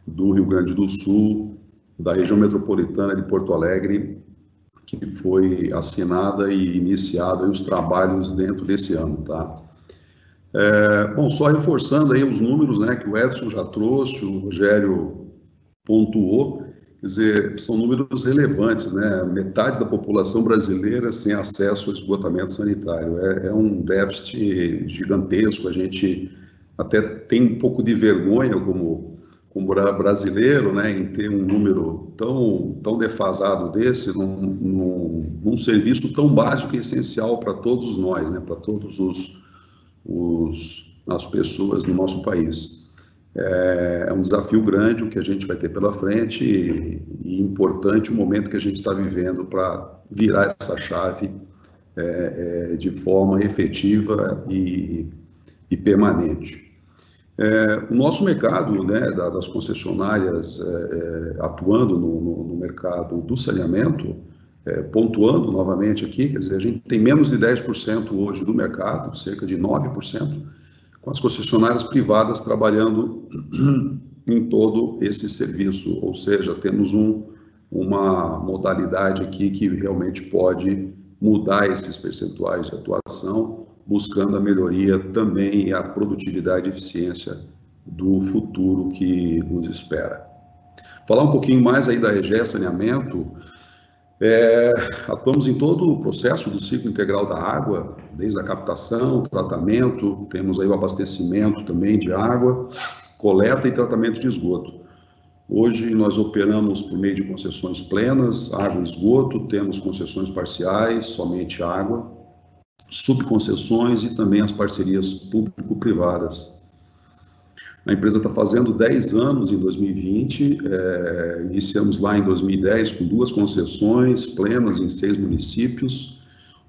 do Rio Grande do Sul, da região metropolitana de Porto Alegre, que foi assinada e iniciada os trabalhos dentro desse ano, tá? É, bom, só reforçando aí os números, né, que o Edson já trouxe, o Rogério pontuou, Quer dizer, são números relevantes, né? Metade da população brasileira sem acesso ao esgotamento sanitário. É, é, um déficit gigantesco. A gente até tem um pouco de vergonha como, como brasileiro, né, em ter um número tão, tão defasado desse num, num, num serviço tão básico e essencial para todos nós, né, para todos os, os as pessoas no nosso país. É, é um desafio grande o que a gente vai ter pela frente e, importante o momento que a gente está vivendo para virar essa chave é, é, de forma efetiva e, e permanente. É, o nosso mercado, né, das concessionárias é, é, atuando no, no, no, mercado do saneamento, pontuando novamente aqui, quer dizer, a gente tem menos de 10% hoje do mercado, cerca de 9%, com as concessionárias privadas trabalhando *clears throat* em todo esse serviço, ou seja, temos um, uma modalidade aqui que realmente pode mudar esses percentuais de atuação, buscando a melhoria também e a produtividade e eficiência do futuro que nos espera. Falar um pouquinho mais aí da EGE Saneamento, é, atuamos em todo o processo do ciclo integral da água, desde a captação, tratamento, temos aí o abastecimento também de água, coleta e tratamento de esgoto. Hoje nós operamos por meio de concessões plenas, água e esgoto, temos concessões parciais, somente água, subconcessões e também as parcerias público-privadas. A empresa está fazendo 10 anos em 2020, é, iniciamos lá em 2010 com duas concessões plenas em seis municípios.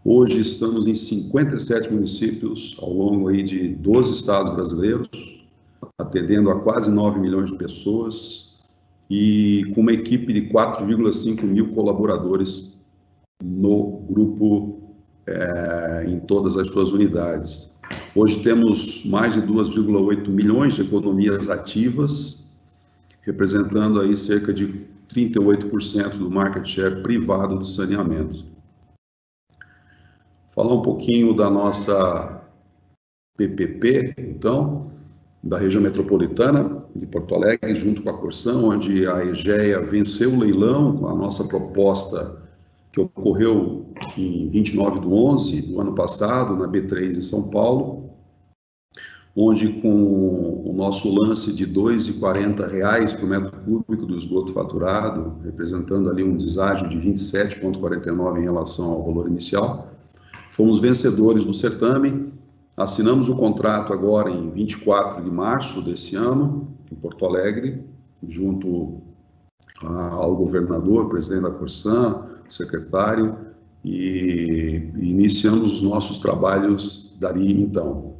Hoje estamos em 57 municípios ao longo aí de 12 estados brasileiros, atendendo a quase 9 milhões de pessoas e com uma equipe de 4,5 mil colaboradores no grupo é, em todas as suas unidades. Hoje temos mais de 2,8 milhões de economias ativas, representando aí cerca de 38% do market share privado do saneamento. Falar um pouquinho da nossa PPP, então, da região metropolitana de Porto Alegre, junto com a Corsã, onde a EGEA venceu o leilão com a nossa proposta que ocorreu em 29 de 11 do ano passado, na B3 em São Paulo, onde com o nosso lance de R$ 2,40 por metro cúbico do esgoto faturado, representando ali um deságio de 27,49 em relação ao valor inicial, fomos vencedores do certame, assinamos o contrato agora em 24 de março desse ano, em Porto Alegre, junto ao governador, presidente da Corsã, secretário, e iniciamos os nossos trabalhos dali então.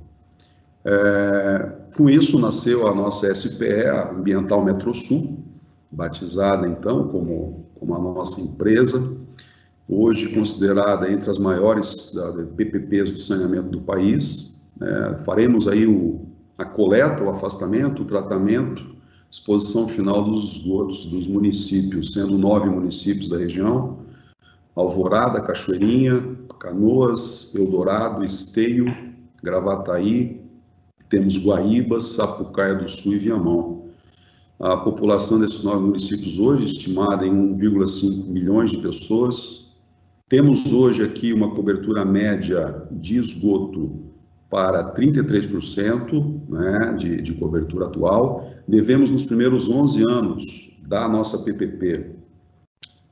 É, com isso nasceu a nossa SPE, a Ambiental Metrosul, batizada então como, como a nossa empresa, hoje considerada entre as maiores PPPs do saneamento do país. É, faremos aí o, a coleta, o afastamento, o tratamento, exposição final dos esgotos dos municípios, sendo nove municípios da região, Alvorada, Cachoeirinha, Canoas, Eldorado, Esteio, Gravataí, temos Guaíba, Sapucaia do Sul e Viamão. A população desses nove municípios hoje estimada em 1,5 milhões de pessoas. Temos hoje aqui uma cobertura média de esgoto para 33% né, de, de cobertura atual. Devemos, nos primeiros 11 anos da nossa PPP,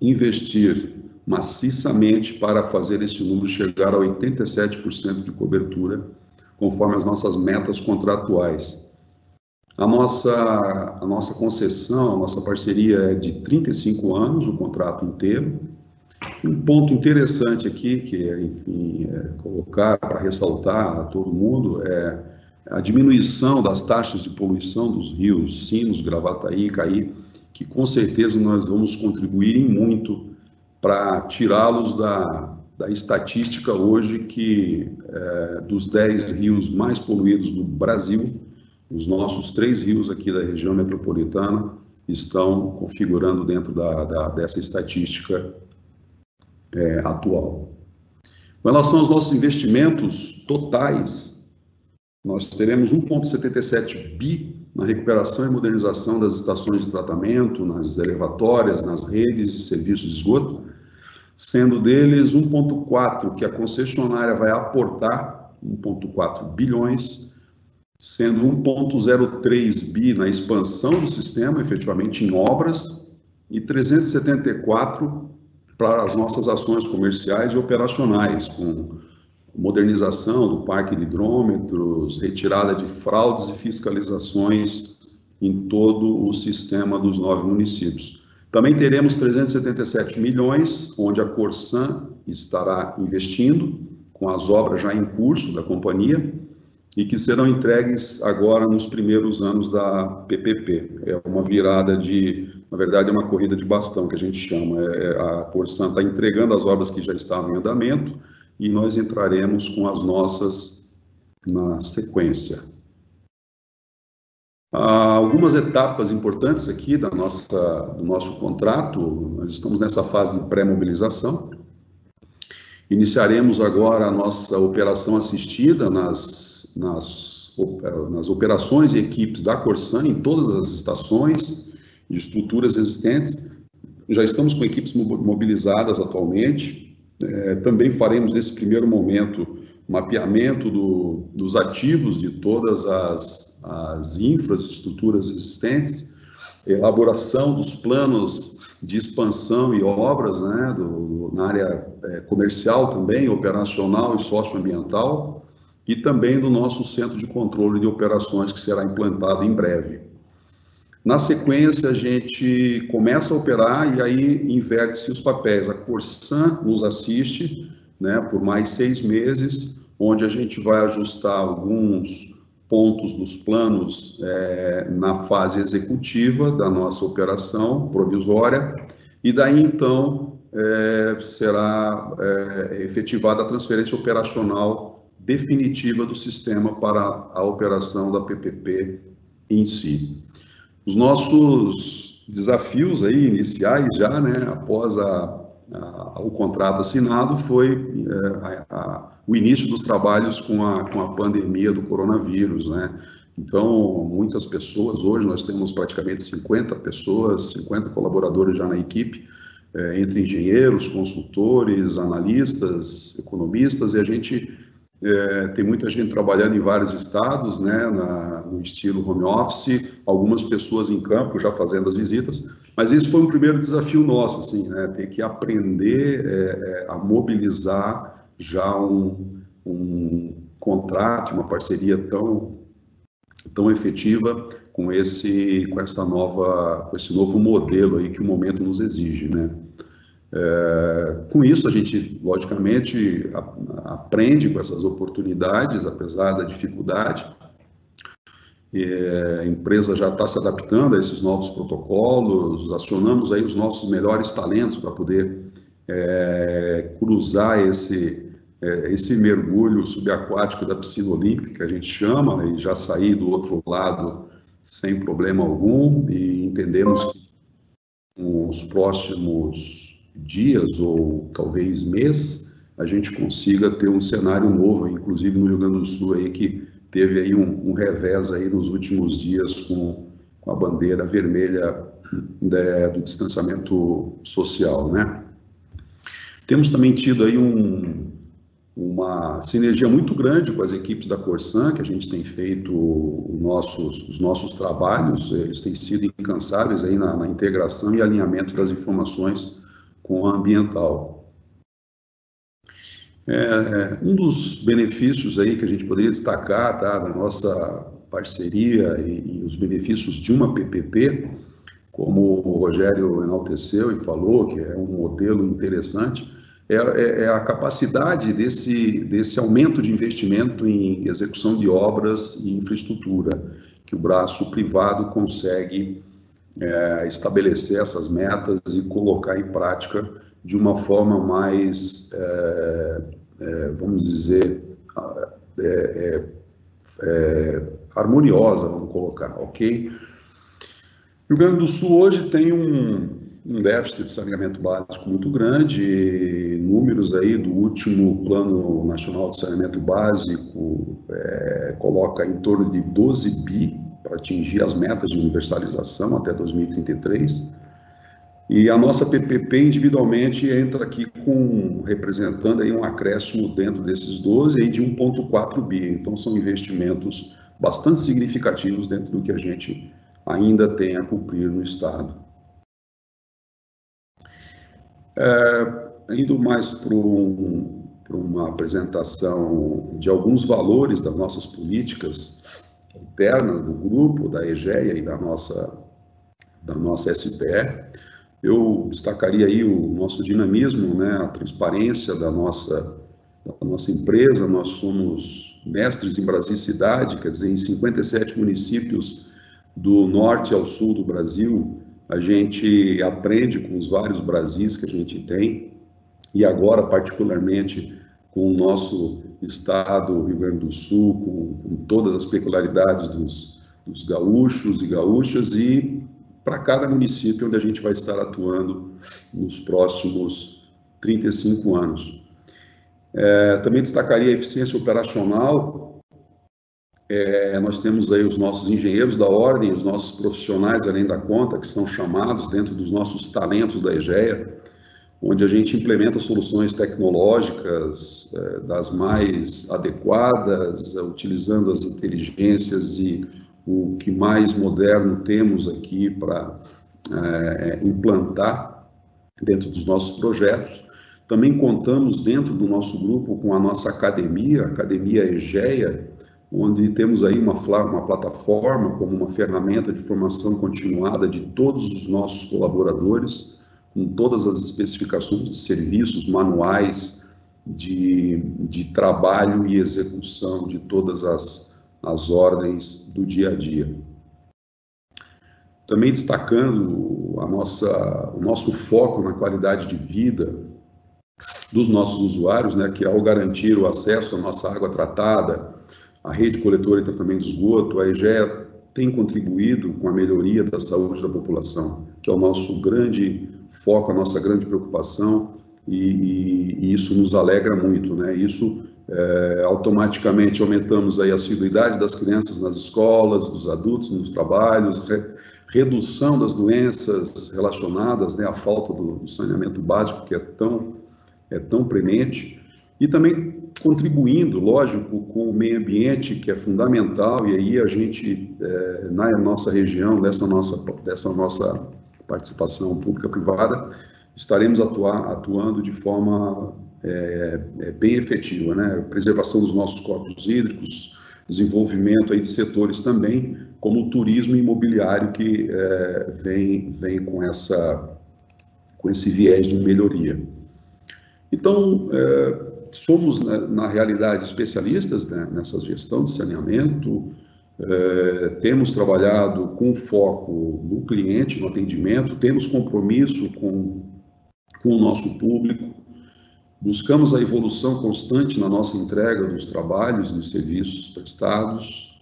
investir maciçamente para fazer esse número chegar a 87% de cobertura, conforme as nossas metas contratuais. A nossa, a nossa concessão, a nossa parceria é de 35 anos, o contrato inteiro. Um ponto interessante aqui, que é, enfim, é colocar para ressaltar a todo mundo, é a diminuição das taxas de poluição dos rios Sinos, Gravataí Caí, que com certeza nós vamos contribuir em muito para tirá-los da, da estatística hoje que é, dos 10 rios mais poluídos do Brasil, os nossos três rios aqui da região metropolitana estão configurando dentro da, da dessa estatística é, atual. Com relação aos nossos investimentos totais, nós teremos 1,77 bi na recuperação e modernização das estações de tratamento, nas elevatórias, nas redes e serviços de esgoto, sendo deles 1,4 que a concessionária vai aportar, 1,4 bilhões, sendo 1,03 bi na expansão do sistema, efetivamente em obras, e 374 para as nossas ações comerciais e operacionais, com modernização do parque de hidrômetros, retirada de fraudes e fiscalizações em todo o sistema dos nove municípios. Também teremos 377 milhões, onde a Corsan estará investindo, com as obras já em curso da companhia, e que serão entregues agora nos primeiros anos da PPP. É uma virada de, na verdade, é uma corrida de bastão que a gente chama. É, é a Corsan está entregando as obras que já estavam em andamento e nós entraremos com as nossas na sequência. Há algumas etapas importantes aqui da nossa, do nosso contrato, nós estamos nessa fase de pré-mobilização. Iniciaremos agora a nossa operação assistida nas, nas, nas operações e equipes da Corsan em todas as estações e estruturas existentes. Já estamos com equipes mobilizadas atualmente. É, também faremos nesse primeiro momento mapeamento do, dos ativos de todas as, as infraestruturas existentes, elaboração dos planos de expansão e obras, né, do, na área é, comercial também, operacional e socioambiental, e também do nosso centro de controle de operações, que será implantado em breve. Na sequência, a gente começa a operar e aí inverte-se os papéis. A Corsan nos assiste né, por mais seis meses, onde a gente vai ajustar alguns pontos dos planos é, na fase executiva da nossa operação provisória, e daí então é, será é, efetivada a transferência operacional definitiva do sistema para a operação da PPP em si. Os nossos desafios aí iniciais já, né, após a, a, o contrato assinado, foi é, a, o início dos trabalhos com a, com a pandemia do coronavírus, né, então, muitas pessoas, hoje nós temos praticamente 50 pessoas, 50 colaboradores já na equipe, é, entre engenheiros, consultores, analistas, economistas, e a gente é, tem muita gente trabalhando em vários estados, né, na, no estilo home office, algumas pessoas em campo já fazendo as visitas, mas esse foi um primeiro desafio nosso, assim, né, ter que aprender é, é, a mobilizar já um, um contrato, uma parceria tão tão efetiva com esse com essa nova com esse novo modelo aí que o momento nos exige, né? É, com isso, a gente, logicamente, a, aprende com essas oportunidades, apesar da dificuldade. É, a empresa já está se adaptando a esses novos protocolos, acionamos aí os nossos melhores talentos para poder é, cruzar esse, é, esse mergulho subaquático da piscina olímpica, que a gente chama, e já sair do outro lado sem problema algum, e entendemos que os próximos dias ou talvez mês, a gente consiga ter um cenário novo, inclusive no Rio Grande do Sul aí que teve aí um, um revés aí nos últimos dias com, com a bandeira vermelha né, do distanciamento social, né? Temos também tido aí um, uma sinergia muito grande com as equipes da Corsan, que a gente tem feito nossos, os nossos trabalhos, eles têm sido incansáveis aí na, na integração e alinhamento das informações com a ambiental. É, é, um dos benefícios aí que a gente poderia destacar tá, da nossa parceria e, e, os benefícios de uma PPP, como o Rogério enalteceu e falou, que é um modelo interessante, é, é, é a capacidade desse, desse aumento de investimento em execução de obras e infraestrutura, que o braço privado consegue é, estabelecer essas metas e colocar em prática de uma forma mais, é, é, vamos dizer, é, é, é, harmoniosa, vamos colocar, ok? Rio Grande do Sul hoje tem um, um déficit de saneamento básico muito grande, números aí do último Plano Nacional de Saneamento Básico coloca em torno de 12 bi para atingir as metas de universalização até 2033. E a nossa PPP individualmente entra aqui com representando aí um acréscimo dentro desses 12 aí de 1.4 bi. Então são investimentos bastante significativos dentro do que a gente ainda tem a cumprir no estado. É, indo mais para um, uma apresentação de alguns valores das nossas políticas internas do grupo, da EGEA e da nossa, da nossa SPE. Eu destacaria aí o nosso dinamismo, né, a transparência da nossa, da nossa empresa. Nós somos mestres em Brasil-Cidade, quer dizer, em 57 municípios do norte ao sul do Brasil, a gente aprende com os vários Brasis que a gente tem, e agora, particularmente, com o nosso estado, Rio Grande do Sul, com, com todas as peculiaridades dos, dos gaúchos e gaúchas, e para cada município onde a gente vai estar atuando nos próximos 35 anos. É, também destacaria a eficiência operacional. É, nós temos aí os nossos engenheiros da ordem, os nossos profissionais além da conta, que são chamados dentro dos nossos talentos da EGEA, onde a gente implementa soluções tecnológicas é, das mais adequadas, utilizando as inteligências e o que mais moderno temos aqui para é, implantar dentro dos nossos projetos. Também contamos dentro do nosso grupo com a nossa academia, a Academia Egeia, onde temos aí uma, uma plataforma como uma ferramenta de formação continuada de todos os nossos colaboradores, com todas as especificações de serviços, manuais de, de trabalho e execução de todas as, as ordens do dia a dia. Também destacando a nossa, o nosso foco na qualidade de vida dos nossos usuários, né, que ao garantir o acesso à nossa água tratada, a rede coletora e tratamento de esgoto, a EGEA tem contribuído com a melhoria da saúde da população, que é o nosso grande foco, a nossa grande preocupação, e, e, e isso nos alegra muito, né? Isso é, automaticamente aumentamos aí a assiduidade das crianças nas escolas, dos adultos nos trabalhos, re, redução das doenças relacionadas né, à falta do, do saneamento básico que é tão é tão premente e também contribuindo, lógico, com o meio ambiente, que é fundamental, e aí a gente, é, na nossa região, dessa nossa, dessa nossa participação pública-privada, estaremos atuar, atuando de forma é, é, bem efetiva, né? Preservação dos nossos corpos hídricos, desenvolvimento aí de setores também, como o turismo imobiliário, que é, vem, vem com, essa, com esse viés de melhoria. Então, é, somos, né, na realidade, especialistas né, nessa gestão de saneamento, é, temos trabalhado com foco no cliente, no atendimento, temos compromisso com, com o nosso público, buscamos a evolução constante na nossa entrega dos trabalhos, dos serviços prestados,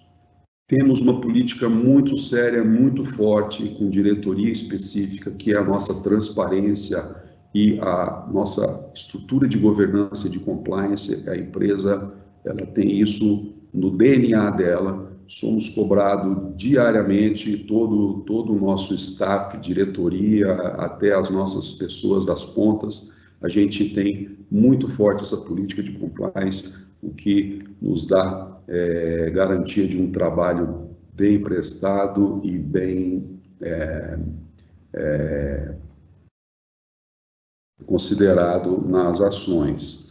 temos uma política muito séria, muito forte, com diretoria específica, que é a nossa transparência e a nossa estrutura de governança e de compliance, a empresa ela tem isso no DNA dela. Somos cobrados diariamente, todo, todo o nosso staff, diretoria, até as nossas pessoas das pontas, a gente tem muito forte essa política de compliance, o que nos dá é, garantia de um trabalho bem prestado e bem é, é, considerado nas ações.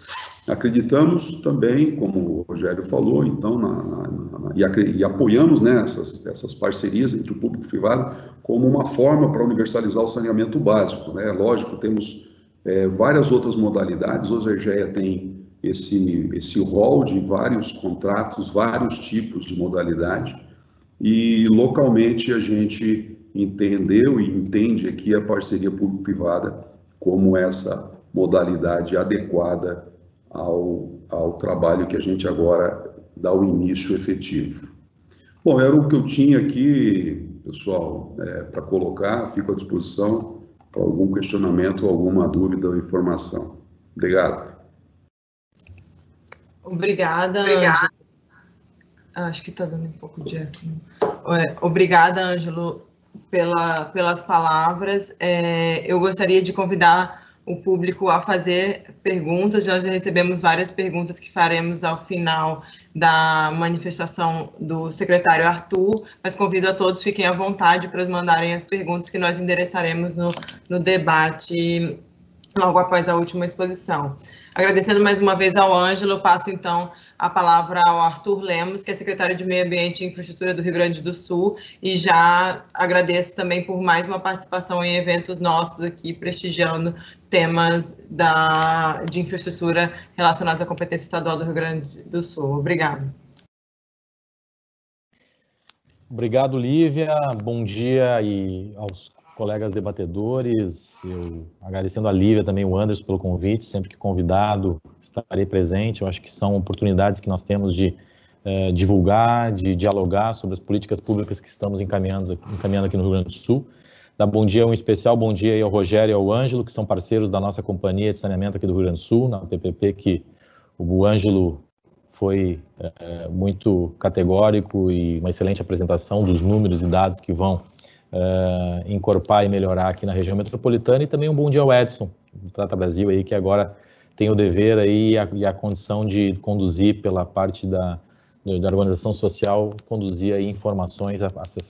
Acreditamos também, como o Rogério falou, então, na, na, na, e, e, apoiamos né, essas, essas parcerias entre o público e o privado como uma forma para universalizar o saneamento básico. Né? Lógico, temos é, várias outras modalidades, hoje a EGEA tem esse, esse rol de vários contratos, vários tipos de modalidade, e localmente a gente entendeu e entende aqui a parceria público-privada como essa modalidade adequada ao, ao trabalho que a gente agora dá o início efetivo. Bom, era o que eu tinha aqui, pessoal, é, para colocar, fico à disposição para algum questionamento, alguma dúvida ou informação. Obrigado. Obrigada. Obrigada. Acho que está dando um pouco de eco. É, obrigada, Ângelo pela, pelas palavras. É, eu gostaria de convidar o público a fazer perguntas. Nós já recebemos várias perguntas que faremos ao final da manifestação do secretário Arthur, mas convido a todos, fiquem à vontade para mandarem as perguntas que nós endereçaremos no, no debate logo após a última exposição. Agradecendo mais uma vez ao Ângelo, passo então a palavra ao Arthur Lemos, que é secretário de Meio Ambiente e Infraestrutura do Rio Grande do Sul, e já agradeço também por mais uma participação em eventos nossos aqui, prestigiando temas da, de infraestrutura relacionados à competência estadual do Rio Grande do Sul. Obrigado. Obrigado, Lívia. Bom dia e aos colegas debatedores, eu agradecendo a Lívia também, o Anderson pelo convite, sempre que convidado estarei presente, eu acho que são oportunidades que nós temos de eh, divulgar, de dialogar sobre as políticas públicas que estamos encaminhando, encaminhando aqui no Rio Grande do Sul. Dar bom dia, um especial bom dia aí ao Rogério e ao Ângelo, que são parceiros da nossa companhia de saneamento aqui do Rio Grande do Sul, na PPP, que o Ângelo foi é, muito categórico e uma excelente apresentação dos números e dados que vão uh, encorpar e melhorar aqui na região metropolitana. E também um bom dia ao Edson, do Trata Brasil aí, que agora tem o dever aí e a, e a condição de conduzir pela parte da, da organização social, conduzir aí informações,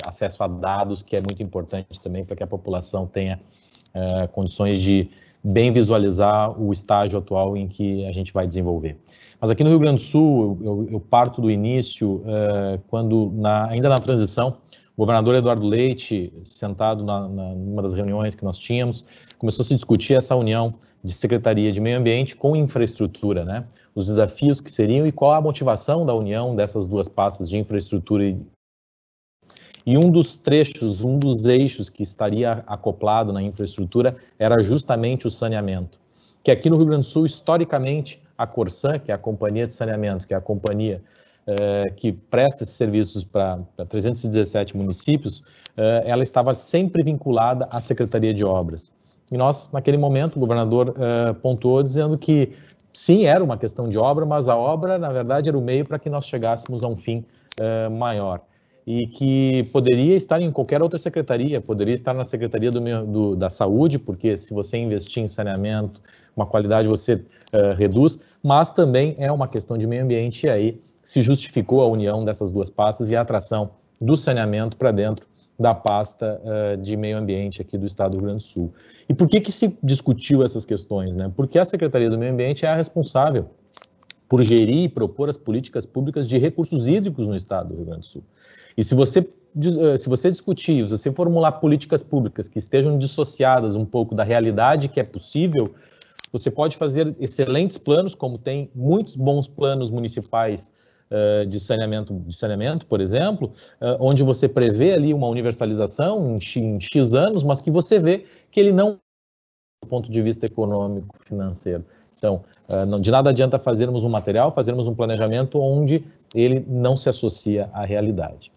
acesso a dados, que é muito importante também para que a população tenha uh, condições de bem visualizar o estágio atual em que a gente vai desenvolver. Mas aqui no Rio Grande do Sul, eu, eu parto do início, uh, quando na, ainda na transição, o governador Eduardo Leite, sentado na, na, numa das reuniões que nós tínhamos, começou a se discutir essa união de Secretaria de Meio Ambiente com infraestrutura, né? Os desafios que seriam e qual a motivação da união dessas duas pastas de infraestrutura e e um dos trechos, um dos eixos que estaria acoplado na infraestrutura era justamente o saneamento. Que aqui no Rio Grande do Sul, historicamente, a Corsan, que é a companhia de saneamento, que é a companhia é, que presta esses serviços para 317 municípios, é, ela estava sempre vinculada à Secretaria de Obras. E nós, naquele momento, o governador é, pontuou dizendo que sim, era uma questão de obra, mas a obra, na verdade, era o meio para que nós chegássemos a um fim maior. E que poderia estar em qualquer outra secretaria, poderia estar na Secretaria do, do, da Saúde, porque se você investir em saneamento, uma qualidade você uh, reduz, mas também é uma questão de meio ambiente e aí se justificou a união dessas duas pastas e a atração do saneamento para dentro da pasta uh, de meio ambiente aqui do estado do Rio Grande do Sul. E por que que se discutiu essas questões? Né? Porque a Secretaria do Meio Ambiente é a responsável por gerir e propor as políticas públicas de recursos hídricos no estado do Rio Grande do Sul. E se você, eh, se você discutir, se você formular políticas públicas que estejam dissociadas um pouco da realidade que é possível, você pode fazer excelentes planos, como tem muitos bons planos municipais de saneamento, de saneamento, por exemplo, uh, onde você prevê ali uma universalização em X, anos, mas que você vê que ele não do ponto de vista econômico, financeiro. Então, de nada adianta fazermos um material, fazermos um planejamento onde ele não se associa à realidade.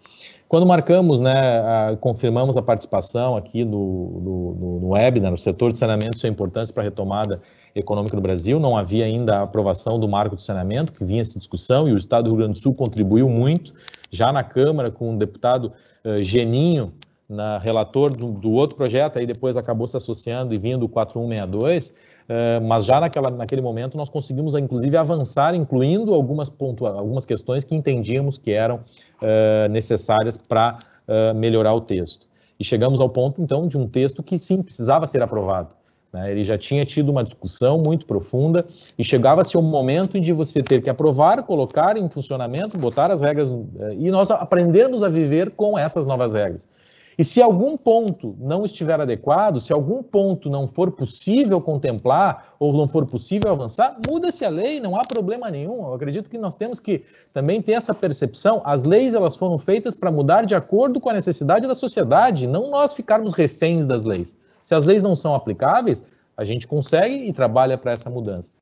Quando marcamos, né, a, confirmamos a participação aqui do, do, no webinar, no setor de saneamento, sua importância para a retomada econômica do Brasil, não havia ainda a aprovação do marco de saneamento, que vinha essa discussão, e o Estado do Rio Grande do Sul contribuiu muito, já na Câmara, com o deputado uh, Geninho, na relator do, do, outro projeto, aí depois acabou se associando e vindo o 4162, uh, mas já naquela, naquele momento nós conseguimos, inclusive, avançar, incluindo algumas, pontua, algumas questões que entendíamos que eram uh, necessárias para uh, melhorar o texto. E chegamos ao ponto, então, de um texto que sim precisava ser aprovado. Né? Ele já tinha tido uma discussão muito profunda e chegava-se um momento de você ter que aprovar, colocar em funcionamento, botar as regras e nós aprendermos a viver com essas novas regras. E se algum ponto não estiver adequado, se algum ponto não for possível contemplar ou não for possível avançar, muda-se a lei, não há problema nenhum. Eu acredito que nós temos que também ter essa percepção. As leis elas foram feitas para mudar de acordo com a necessidade da sociedade, não nós ficarmos reféns das leis. Se as leis não são aplicáveis, a gente consegue e trabalha para essa mudança.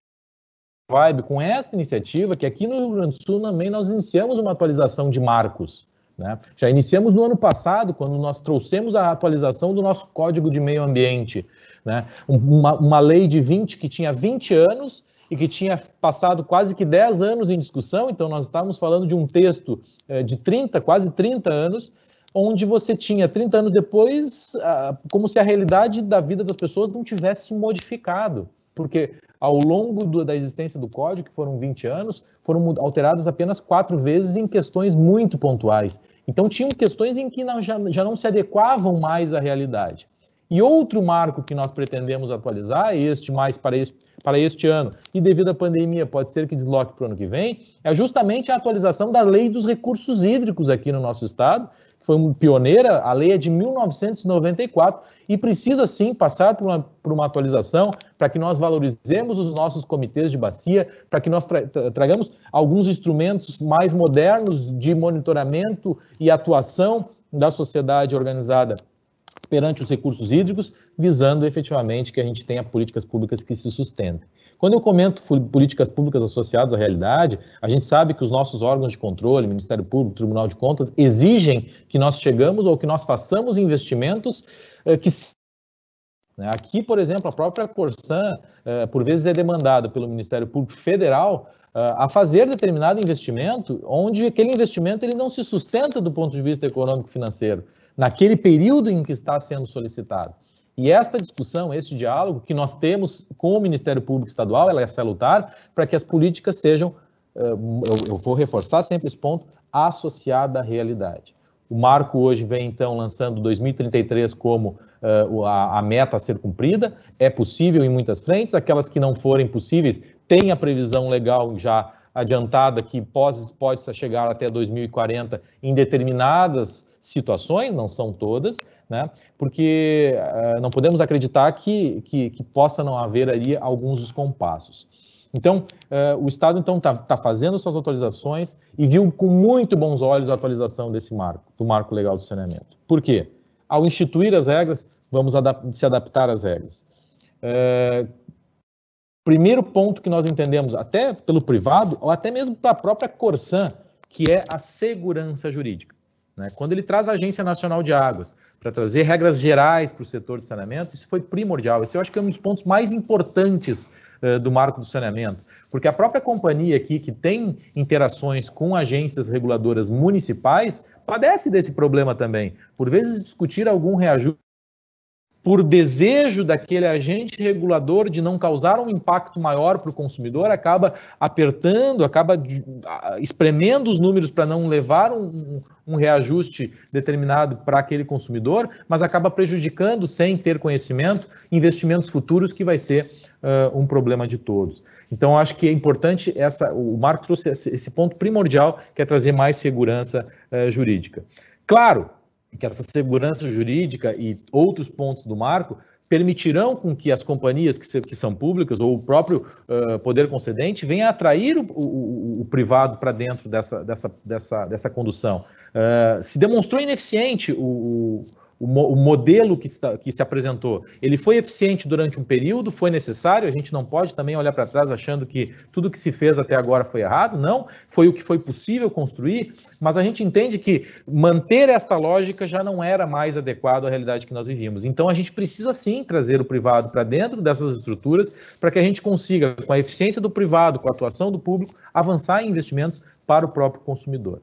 Vibe com essa iniciativa que aqui no Rio Grande do Sul também nós iniciamos uma atualização de marcos né? Já iniciamos no ano passado, quando nós trouxemos a atualização do nosso Código de Meio Ambiente. Né? Uma, uma lei de 20 que tinha 20 anos e que tinha passado quase que 10 anos em discussão, então nós estávamos falando de um texto é, de 30, quase 30 anos, onde você tinha 30 anos depois, ah, como se a realidade da vida das pessoas não tivesse modificado porque ao longo do, da existência do código, que foram 20 anos, foram alteradas apenas quatro vezes em questões muito pontuais. Então, tinham questões em que não, já, já não se adequavam mais à realidade. E outro marco que nós pretendemos atualizar, este mais para este, para este ano, e devido à pandemia pode ser que desloque para o ano que vem, é justamente a atualização da lei dos recursos hídricos aqui no nosso estado, que foi pioneira, a lei é de 1994 e precisa sim passar por uma, por uma atualização para que nós valorizemos os nossos comitês de bacia, para que nós tra tragamos alguns instrumentos mais modernos de monitoramento e atuação da sociedade organizada perante os recursos hídricos, visando efetivamente que a gente tenha políticas públicas que se sustentem. Quando eu comento políticas públicas associadas à realidade, a gente sabe que os nossos órgãos de controle, Ministério Público, Tribunal de Contas, exigem que nós chegamos ou que nós façamos investimentos eh, que né, Aqui, por exemplo, a própria Corsan, eh, por vezes, é demandada pelo Ministério Público Federal eh, a fazer determinado investimento, onde aquele investimento ele não se sustenta do ponto de vista econômico-financeiro naquele período em que está sendo solicitado. E esta discussão, este diálogo que nós temos com o Ministério Público Estadual, ela é salutar para que as políticas sejam, eh, eu vou reforçar sempre esse ponto, associada à realidade. O marco hoje vem, então, lançando 2033 como uh, a, a, meta a ser cumprida. É possível em muitas frentes, aquelas que não forem possíveis, tem a previsão legal já adiantada que pode, pode chegar até 2040 em determinadas situações, não são todas, né? porque uh, não podemos acreditar que, que, que, possa não haver ali alguns descompassos. Então, uh, o Estado então está tá fazendo suas atualizações e viu com muito bons olhos a atualização desse marco, do marco legal do saneamento. Por quê? Ao instituir as regras, vamos adap se adaptar às regras. Uh, primeiro ponto que nós entendemos, até pelo privado, ou até mesmo para a própria Corsan, que é a segurança jurídica. Né? Quando ele traz a Agência Nacional de Águas para trazer regras gerais para o setor de saneamento, isso foi primordial. Esse eu acho que é um dos pontos mais importantes uh, do marco do saneamento, porque a própria companhia aqui, que tem interações com agências reguladoras municipais, padece desse problema também. Por vezes, discutir algum reajuste por desejo daquele agente regulador de não causar um impacto maior para o consumidor, acaba apertando, acaba espremendo os números para não levar um, um reajuste determinado para aquele consumidor, mas acaba prejudicando, sem ter conhecimento, investimentos futuros que vai ser uh, um problema de todos. Então, acho que é importante, essa, o Marco trouxe esse ponto primordial, que é trazer mais segurança uh, jurídica. Claro, que essa segurança jurídica e outros pontos do marco permitirão com que as companhias que, se, que são públicas ou o próprio uh, poder concedente venha atrair o, o, o privado para dentro dessa, dessa, dessa, dessa condução. Uh, se demonstrou ineficiente o, o, mo o modelo que, está, que, se apresentou, ele foi eficiente durante um período, foi necessário, a gente não pode também olhar para trás achando que tudo que se fez até agora foi errado, não, foi o que foi possível construir, mas a gente entende que manter esta lógica já não era mais adequado à realidade que nós vivíamos. Então a gente precisa sim trazer o privado para dentro dessas estruturas para que a gente consiga, com a eficiência do privado, com a atuação do público, avançar em investimentos para o próprio consumidor.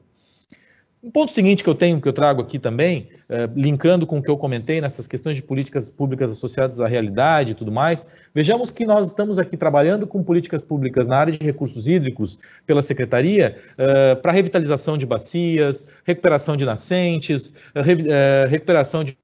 Um ponto seguinte que eu tenho, que eu trago aqui também, é, linkando com o que eu comentei nessas questões de políticas públicas associadas à realidade e tudo mais, vejamos que nós estamos aqui trabalhando com políticas públicas na área de recursos hídricos pela Secretaria é, para revitalização de bacias, recuperação de nascentes, é, recuperação de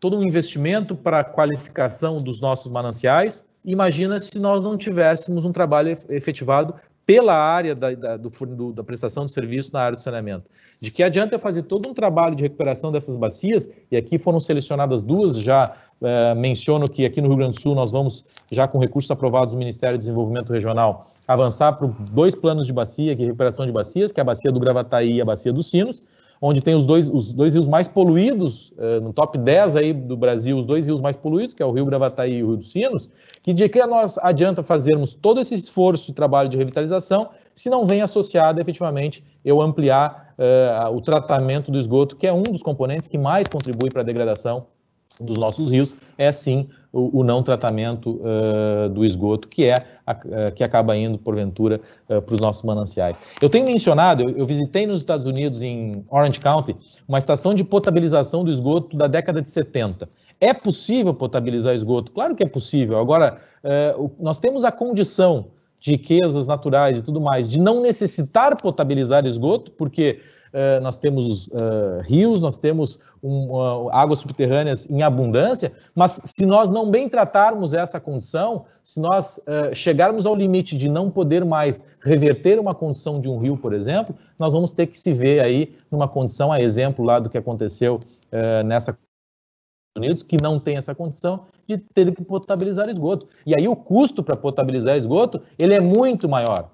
todo um investimento para a qualificação dos nossos mananciais. Imagina se nós não tivéssemos um trabalho efetivado pela área da, da, do, da prestação de serviço na área do saneamento. De que adianta fazer todo um trabalho de recuperação dessas bacias, e aqui foram selecionadas duas, já é, menciono que aqui no Rio Grande do Sul nós vamos, já com recursos aprovados do Ministério do Desenvolvimento Regional, avançar para dois planos de bacia, que é recuperação de bacias, que é a bacia do Gravataí e a bacia dos Sinos, onde tem os dois, os dois rios mais poluídos, uh, no top 10 aí do Brasil, os dois rios mais poluídos, que é o Rio Gravataí e o Rio dos Sinos, que de que nós adianta fazermos todo esse esforço de trabalho de revitalização se não vem associado efetivamente eu ampliar uh, o tratamento do esgoto, que é um dos componentes que mais contribui para a degradação dos nossos rios, é sim o, o não tratamento uh, do esgoto, que é a, uh, que acaba indo, porventura, uh, para os nossos mananciais. Eu tenho mencionado, eu, eu, visitei nos Estados Unidos, em Orange County, uma estação de potabilização do esgoto da década de 70. É possível potabilizar esgoto? Claro que é possível. Agora, nós temos a condição de riquezas naturais e tudo mais, de não necessitar potabilizar esgoto, porque uh, nós temos uh, rios, nós temos um, uh, águas subterrâneas em abundância, mas se nós não bem tratarmos essa condição, se nós chegarmos ao limite de não poder mais reverter uma condição de um rio, por exemplo, nós vamos ter que se ver aí numa condição, a exemplo lá do que aconteceu nessa Unidos que não tem essa condição de ter que potabilizar esgoto. E aí o custo para potabilizar esgoto ele é muito maior.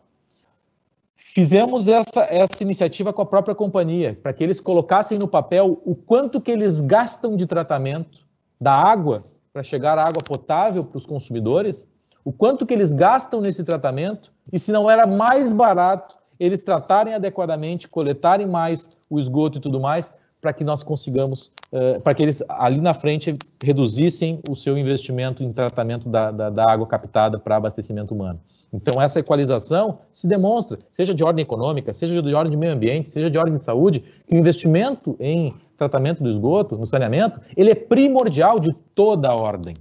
Fizemos essa, essa iniciativa com a própria companhia, para que eles colocassem no papel o quanto que eles gastam de tratamento da água para chegar à água potável para os consumidores, o quanto que eles gastam nesse tratamento e se não era mais barato eles tratarem adequadamente, coletarem mais o esgoto e tudo mais, para que nós consigamos, uh, para que eles ali na frente reduzissem o seu investimento em tratamento da, da, da água captada para abastecimento humano. Então, essa equalização se demonstra, seja de ordem econômica, seja de ordem de meio ambiente, seja de ordem de saúde, que o investimento em tratamento do esgoto, no saneamento, ele é primordial de toda a ordem.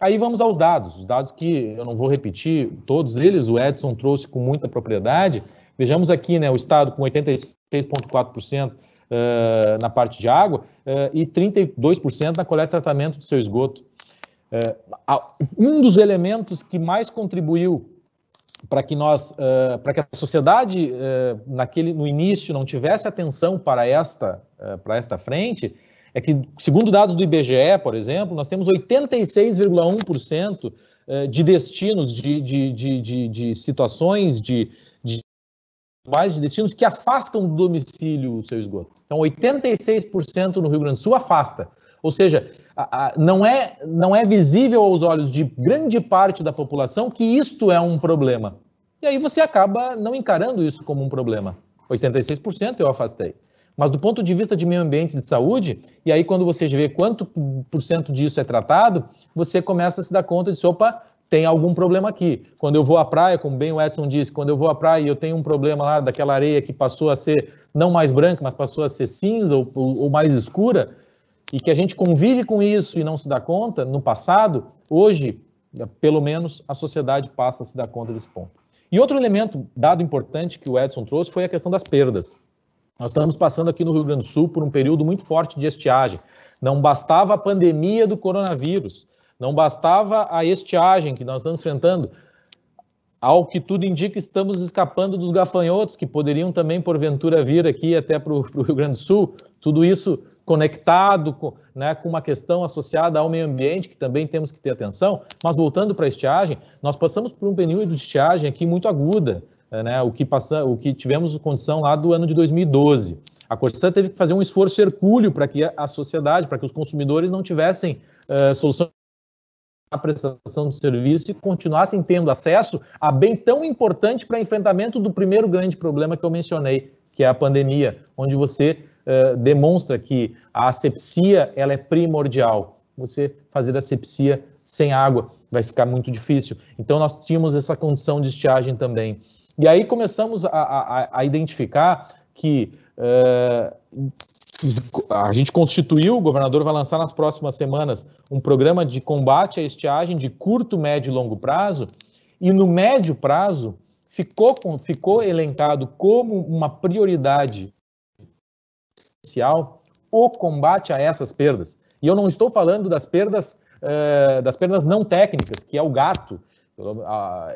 Aí vamos aos dados, os dados que eu não vou repetir todos eles, o Edson trouxe com muita propriedade. Vejamos aqui, né, o Estado com 86,4% uh, na parte de água uh, e 32% na coleta e tratamento do seu esgoto. Uh, um dos elementos que mais contribuiu para que nós, para que a sociedade naquele no início não tivesse atenção para esta para esta frente é que, segundo dados do IBGE, por exemplo, nós temos 86,1% de destinos, de, de, de, de, situações, de, de mais de destinos que afastam do domicílio o seu esgoto. Então, 86% no Rio Grande do Sul afasta. Ou seja, a, a, não, é, não é visível aos olhos de grande parte da população que isto é um problema. E aí você acaba não encarando isso como um problema. 86% eu afastei. Mas do ponto de vista de meio ambiente de saúde, e aí quando você vê quanto por cento disso é tratado, você começa a se dar conta de, opa, tem algum problema aqui. Quando eu vou à praia, como bem o Edson disse, quando eu vou à praia e eu tenho um problema lá daquela areia que passou a ser não mais branca, mas passou a ser cinza ou, ou, mais escura, e que a gente convive com isso e não se dá conta, no passado, hoje, pelo menos, a sociedade passa a se dar conta desse ponto. E outro elemento, dado importante que o Edson trouxe, foi a questão das perdas. Nós estamos passando aqui no Rio Grande do Sul por um período muito forte de estiagem. Não bastava a pandemia do coronavírus, não bastava a estiagem que nós estamos enfrentando. Ao que tudo indica, estamos escapando dos gafanhotos que poderiam também, porventura, vir aqui até para o Rio Grande do Sul. Tudo isso conectado com, né, com uma questão associada ao meio ambiente, que também temos que ter atenção. Mas voltando para a estiagem, nós passamos por um período de estiagem aqui muito aguda é, né, o, que passa, o que tivemos condição lá do ano de 2012. A Corsã teve que fazer um esforço hercúleo para que a sociedade, para que os consumidores não tivessem uh, solução a prestação de serviço e continuassem tendo acesso a bem tão importante para enfrentamento do primeiro grande problema que eu mencionei, que é a pandemia, onde você uh, demonstra que a asepsia ela é primordial. Você fazer asepsia sem água vai ficar muito difícil. Então nós tínhamos essa condição de estiagem também. E aí começamos a, a, a identificar que uh, a gente constituiu, o governador vai lançar nas próximas semanas um programa de combate à estiagem de curto, médio e longo prazo, e no médio prazo ficou, ficou elencado como uma prioridade essencial o combate a essas perdas. E eu não estou falando das perdas, uh, das perdas não técnicas, que é o gato,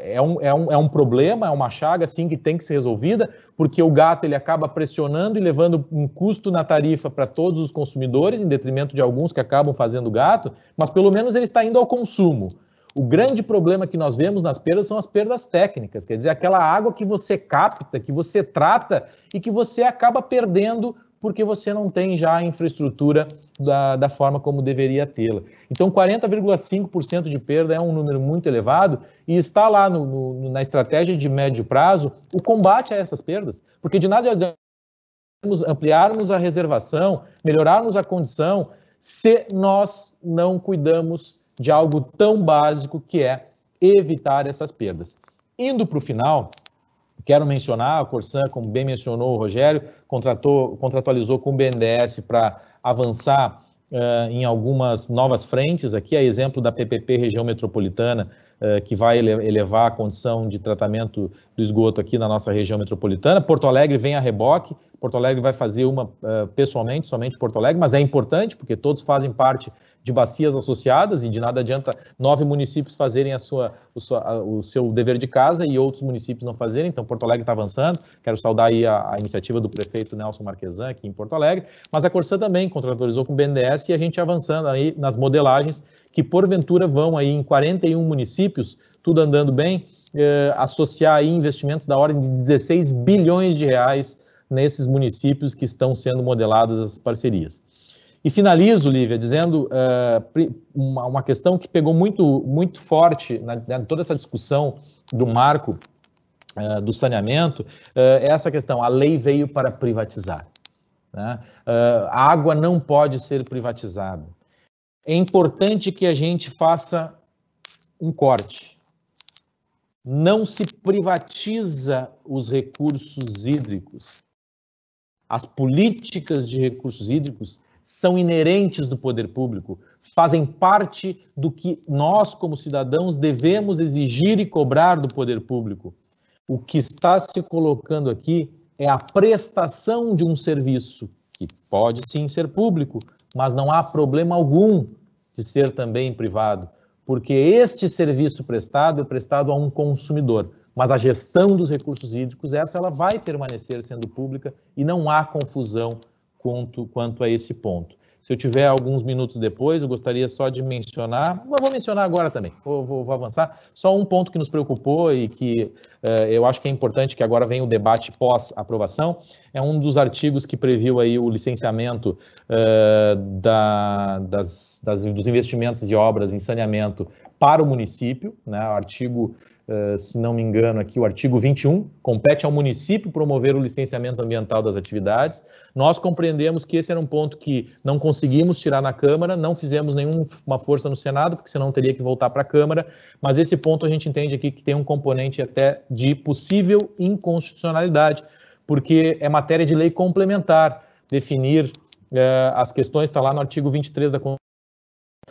é um, é, um, é um problema, é uma chaga assim que tem que ser resolvida, porque o gato ele acaba pressionando e levando um custo na tarifa para todos os consumidores, em detrimento de alguns que acabam fazendo gato, mas pelo menos ele está indo ao consumo. O grande problema que nós vemos nas perdas são as perdas técnicas, quer dizer, aquela água que você capta, que você trata e que você acaba perdendo porque você não tem já a infraestrutura da, da forma como deveria tê-la. Então, 40,5% de perda é um número muito elevado e está lá no, no, na estratégia de médio prazo o combate a essas perdas, porque de nada adianta ampliarmos a reservação, melhorarmos a condição, se nós não cuidamos de algo tão básico que é evitar essas perdas. Indo para o final, Quero mencionar, a Corsan, como bem mencionou o Rogério, contratou, contratualizou com o BNDES para avançar uh, em algumas novas frentes, aqui é exemplo da PPP região metropolitana, uh, que vai elevar a condição de tratamento do esgoto aqui na nossa região metropolitana. Porto Alegre vem a reboque, Porto Alegre vai fazer uma uh, pessoalmente, somente Porto Alegre, mas é importante porque todos fazem parte de bacias associadas e de nada adianta nove municípios fazerem a sua, o, sua, o seu dever de casa e outros municípios não fazerem. Então, Porto Alegre está avançando. Quero saudar aí a, a, iniciativa do prefeito Nelson Marquesan aqui em Porto Alegre. Mas a Corsã também contratualizou com o BNDES e a gente avançando aí nas modelagens que, porventura, vão aí em 41 municípios, tudo andando bem, eh, associar aí investimentos da ordem de 16 bilhões de reais nesses municípios que estão sendo modeladas as parcerias. E finalizo, Lívia, dizendo uh, uma, uma, questão que pegou muito, muito forte na, na né, toda essa discussão do marco uh, do saneamento, uh, é essa questão, a lei veio para privatizar. Né? a água não pode ser privatizada. É importante que a gente faça um corte. Não se privatiza os recursos hídricos. As políticas de recursos hídricos são inerentes do poder público, fazem parte do que nós, como cidadãos, devemos exigir e cobrar do poder público. O que está se colocando aqui é a prestação de um serviço que pode sim ser público, mas não há problema algum de ser também privado, porque este serviço prestado é prestado a um consumidor, mas a gestão dos recursos hídricos, essa ela vai permanecer sendo pública e não há confusão quanto, quanto a esse ponto. Se eu tiver alguns minutos depois, eu gostaria só de mencionar, vou mencionar agora também, vou, vou, vou avançar, só um ponto que nos preocupou e que uh, eu acho que é importante que agora venha o debate pós-aprovação, é um dos artigos que previu aí o licenciamento uh, da, das, das, dos investimentos e obras em saneamento para o município, né, artigo Uh, se não me engano, aqui o artigo 21, compete ao município promover o licenciamento ambiental das atividades. Nós compreendemos que esse era um ponto que não conseguimos tirar na Câmara, não fizemos nenhuma força no Senado, porque senão teria que voltar para a Câmara, mas esse ponto a gente entende aqui que tem um componente até de possível inconstitucionalidade, porque é matéria de lei complementar definir uh, as questões, está lá no artigo 23 da Constituição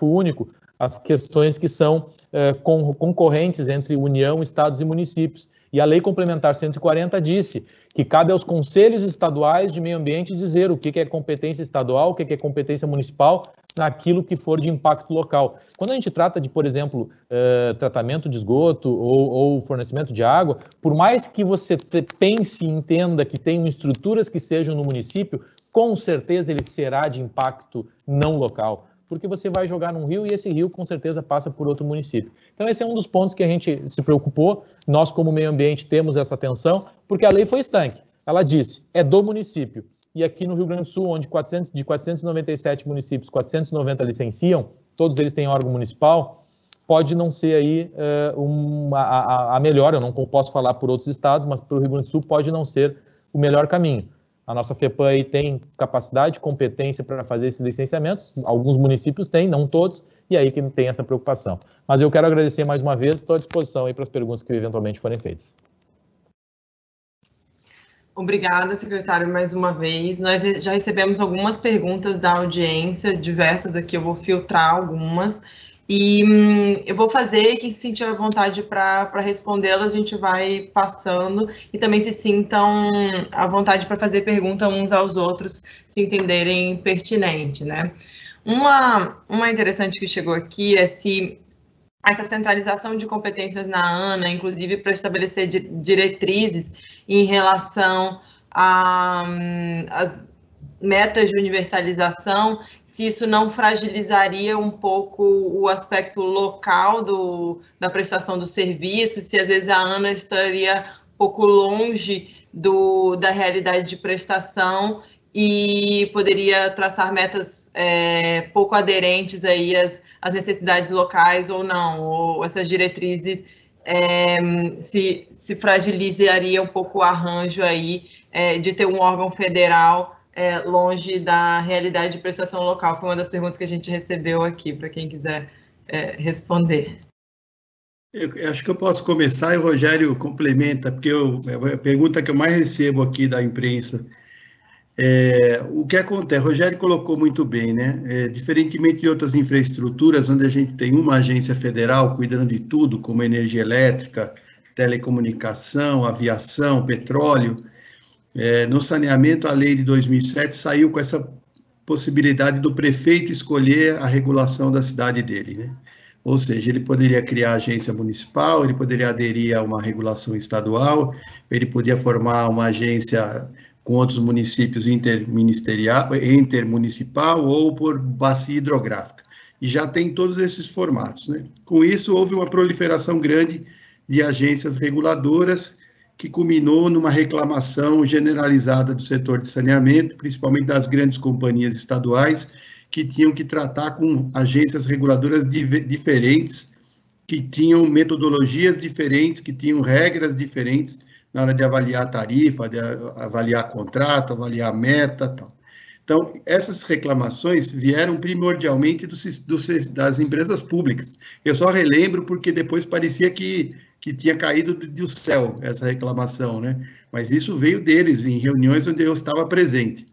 único, as questões que são eh, concorrentes entre União, Estados e municípios. E a Lei Complementar 140 disse que cabe aos conselhos estaduais de meio ambiente dizer o que é competência estadual, o que é competência municipal, naquilo que for de impacto local. Quando a gente trata de, por exemplo, uh, tratamento de esgoto ou, ou, fornecimento de água, por mais que você pense e entenda que tem estruturas que sejam no município, com certeza ele será de impacto não local porque você vai jogar num rio e esse rio com certeza passa por outro município. Então esse é um dos pontos que a gente se preocupou. Nós como meio ambiente temos essa atenção, porque a lei foi estanque. Ela disse, é do município. E aqui no Rio Grande do Sul, onde 400, de 497 municípios, 490 licenciam, todos eles têm órgão municipal, pode não ser aí uh, uma, a, a melhor, eu não posso falar por outros estados, mas para o Rio Grande do Sul pode não ser o melhor caminho. A nossa FEPAM aí tem capacidade, competência para fazer esses licenciamentos. Alguns municípios têm, não todos, e aí que tem essa preocupação. Mas eu quero agradecer mais uma vez, estou à disposição aí para as perguntas que eventualmente forem feitas. Obrigada, secretário, mais uma vez. Nós já recebemos algumas perguntas da audiência, diversas aqui, eu vou filtrar algumas. E hum, eu vou fazer, quem se sentir à vontade para respondê-las, a gente vai passando. E também se sintam à vontade para fazer pergunta uns aos outros, se entenderem pertinente, né? Uma, uma interessante que chegou aqui é se essa centralização de competências na ANA, inclusive para estabelecer diretrizes em relação às metas de universalização, se isso não fragilizaria um pouco o aspecto local do, da prestação do serviço, se às vezes a ANA estaria um pouco longe do, da realidade de prestação e poderia traçar metas é, pouco aderentes aí às, às, necessidades locais ou não, ou essas diretrizes é, se, se fragilizaria um pouco o arranjo aí é, de ter um órgão federal é, longe da realidade de prestação local? Foi uma das perguntas que a gente recebeu aqui, para quem quiser é, responder. Eu acho que eu posso começar e o Rogério complementa, porque eu, é a pergunta que eu mais recebo aqui da imprensa. É, o que acontece? O Rogério colocou muito bem, né? É, diferentemente de outras infraestruturas, onde a gente tem uma agência federal cuidando de tudo, como energia elétrica, telecomunicação, aviação, petróleo, é, no saneamento, a lei de 2007 saiu com essa possibilidade do prefeito escolher a regulação da cidade dele, né? Ou seja, ele poderia criar agência municipal, ele poderia aderir a uma regulação estadual, ele podia formar uma agência com outros municípios interministerial, intermunicipal ou por bacia hidrográfica. E já tem todos esses formatos. Né? Com isso, houve uma proliferação grande de agências reguladoras que culminou numa reclamação generalizada do setor de saneamento, principalmente das grandes companhias estaduais, que tinham que tratar com agências reguladoras diferentes, que tinham metodologias diferentes, que tinham regras diferentes na hora de avaliar tarifa, de avaliar contrato, avaliar meta, tal. Então, essas reclamações vieram primordialmente das empresas públicas. Eu só relembro porque depois parecia que que tinha caído do céu essa reclamação, né? Mas isso veio deles em reuniões onde eu estava presente.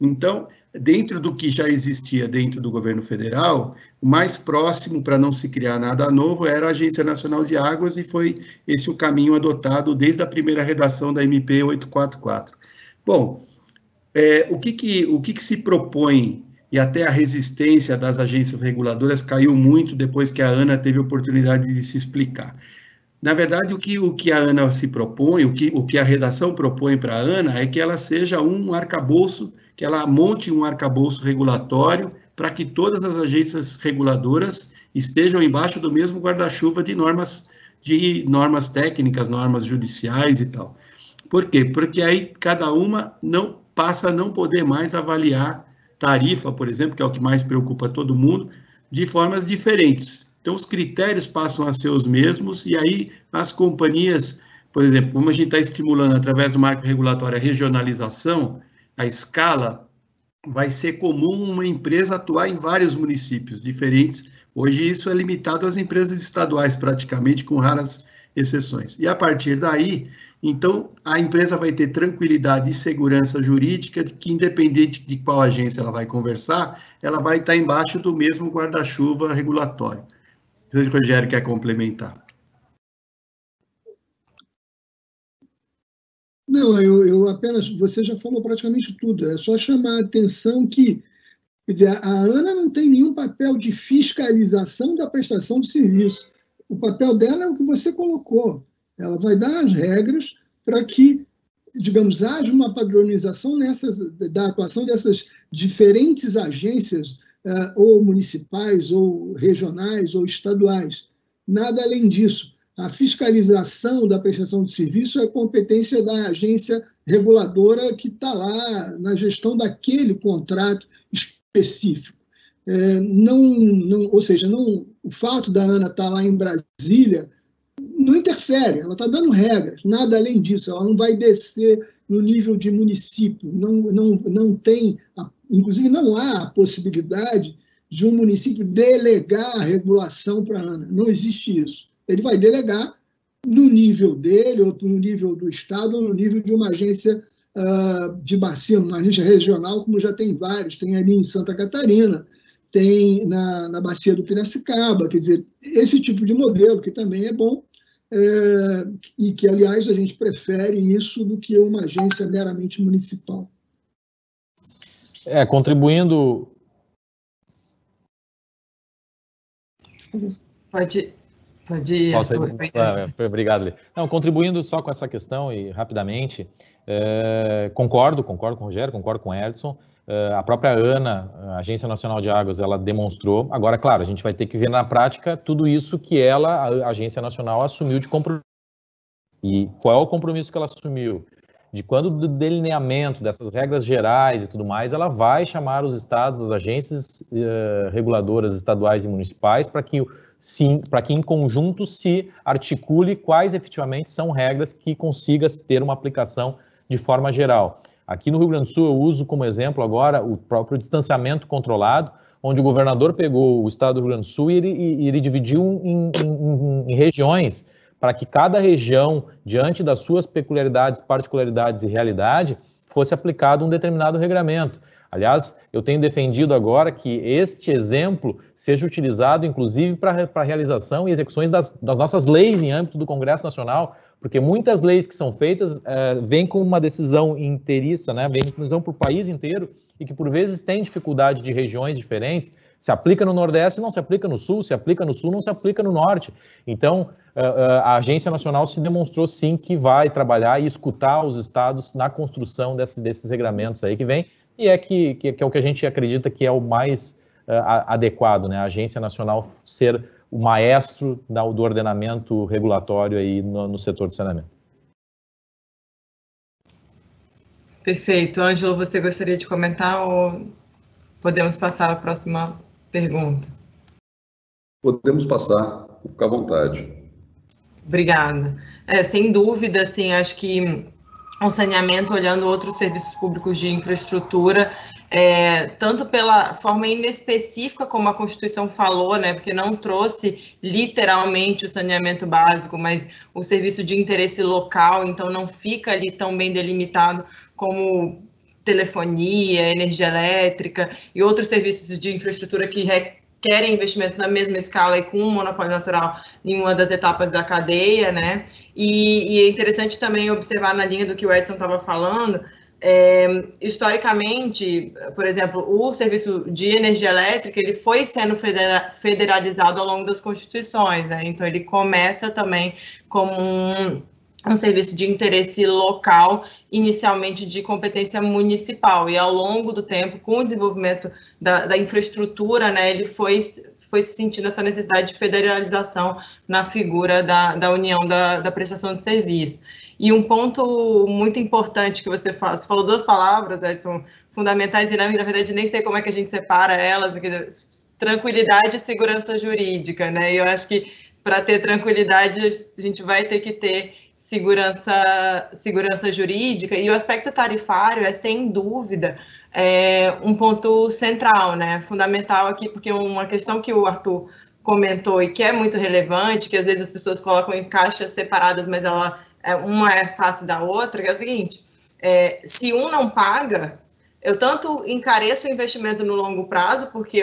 Então, dentro do que já existia dentro do governo federal, o mais próximo para não se criar nada novo era a Agência Nacional de Águas e foi esse o caminho adotado desde a primeira redação da MP 844. Bom, é, o, que, que, o que, que se propõe, e até a resistência das agências reguladoras caiu muito depois que a ANA teve oportunidade de se explicar. Na verdade, o que, o que a ANA se propõe, o que, o que a redação propõe para a ANA é que ela seja um arcabouço, que ela monte um arcabouço regulatório para que todas as agências reguladoras estejam embaixo do mesmo guarda-chuva de normas de normas técnicas, normas judiciais e tal. Por quê? Porque aí cada uma não passa a não poder mais avaliar tarifa, por exemplo, que é o que mais preocupa todo mundo, de formas diferentes. Então, os critérios passam a ser os mesmos, e aí as companhias, por exemplo, como a gente está estimulando através do marco regulatório a regionalização, a escala, vai ser comum uma empresa atuar em vários municípios diferentes. Hoje, isso é limitado às empresas estaduais, praticamente, com raras exceções. E a partir daí, então, a empresa vai ter tranquilidade e segurança jurídica de que, independente de qual agência ela vai conversar, ela vai estar embaixo do mesmo guarda-chuva regulatório. Sei se o Rogério quer complementar. Não, eu, eu, apenas, você já falou praticamente tudo, é só chamar a atenção que, quer dizer, a ANA não tem nenhum papel de fiscalização da prestação de serviço. O papel dela é o que você colocou, ela vai dar as regras para que, digamos, haja uma padronização nessas, da atuação dessas diferentes agências, ou municipais, ou regionais, ou estaduais. Nada além disso. A fiscalização da prestação de serviço é competência da agência reguladora que está lá na gestão daquele contrato específico. É, não, não, ou seja, não, o fato da Ana estar tá lá em Brasília não interfere, ela está dando regras, nada além disso, ela não vai descer no nível de município, não, não, não tem, inclusive não há possibilidade de um município delegar a regulação para a ANA, não existe isso. Ele vai delegar no nível dele, ou no nível do Estado, ou no nível de uma agência uh, de bacia, uma agência regional, como já tem vários, tem ali em Santa Catarina, tem na, na bacia do Piracicaba, quer dizer, esse tipo de modelo, que também é bom, é, e que, aliás, a gente prefere isso do que uma agência meramente municipal. É, contribuindo. Pode, pode ir. Posso ir? Obrigado, Lê. Não, contribuindo só com essa questão e rapidamente, é, concordo, concordo com o Rogério, concordo com o Edson. Uh, a própria ANA, a Agência Nacional de Águas, ela demonstrou. Agora, claro, a gente vai ter que ver na prática tudo isso que ela, a Agência Nacional, assumiu de compromisso. E qual é o compromisso que ela assumiu? De quando do delineamento dessas regras gerais e tudo mais, ela vai chamar os estados, as agências uh, reguladoras estaduais e municipais para que, sim, para que em conjunto se articule quais efetivamente são regras que consiga ter uma aplicação de forma geral. Aqui no Rio Grande do Sul, eu uso como exemplo agora o próprio distanciamento controlado, onde o governador pegou o estado do Rio Grande do Sul e ele, e ele dividiu em, em, em regiões, para que cada região, diante das suas peculiaridades, particularidades e realidade, fosse aplicado um determinado regramento. Aliás, eu tenho defendido agora que este exemplo seja utilizado, inclusive, para a realização e execuções das, das nossas leis em âmbito do Congresso Nacional, porque muitas leis que são feitas é, vêm com uma decisão inteiriça, né? vêm com decisão para o país inteiro e que por vezes tem dificuldade de regiões diferentes, se aplica no Nordeste, não se aplica no Sul, se aplica no Sul, não se aplica no Norte. Então, a Agência Nacional se demonstrou sim que vai trabalhar e escutar os estados na construção desses, desses aí que vem, e é que, que, que, é o que a gente acredita que é o mais uh, adequado, né? A Agência Nacional ser o maestro do ordenamento regulatório aí no, no setor de saneamento. Perfeito. Ângelo, você gostaria de comentar ou podemos passar à próxima pergunta? Podemos passar, ficar à vontade. Obrigada. É, sem dúvida, assim, acho que o saneamento, olhando outros serviços públicos de infraestrutura, é, tanto pela forma inespecífica como a Constituição falou, né, porque não trouxe literalmente o saneamento básico, mas o serviço de interesse local, então não fica ali tão bem delimitado como telefonia, energia elétrica e outros serviços de infraestrutura que requerem investimentos na mesma escala e com um monopólio natural em uma das etapas da cadeia, né? E, e é interessante também observar na linha do que o Edson estava falando, é, historicamente, por exemplo, o serviço de energia elétrica ele foi sendo federalizado ao longo das constituições, né? Então ele começa também como um, um serviço de interesse local, inicialmente de competência municipal, e ao longo do tempo, com o desenvolvimento da, da infraestrutura, né, ele foi foi sentindo essa necessidade de federalização na figura da, da união da, da prestação de serviço. E um ponto muito importante que você, fala, você falou duas palavras, Edson, fundamentais, e na verdade nem sei como é que a gente separa elas, tranquilidade e segurança jurídica, né? E eu acho que para ter tranquilidade a gente vai ter que ter segurança, segurança jurídica, e o aspecto tarifário é, sem dúvida, é um ponto central, né? Fundamental aqui, porque uma questão que o Arthur comentou e que é muito relevante, que às vezes as pessoas colocam em caixas separadas, mas ela é, uma é face da outra, que é o seguinte: é, se um não paga, eu tanto encareço o investimento no longo prazo, porque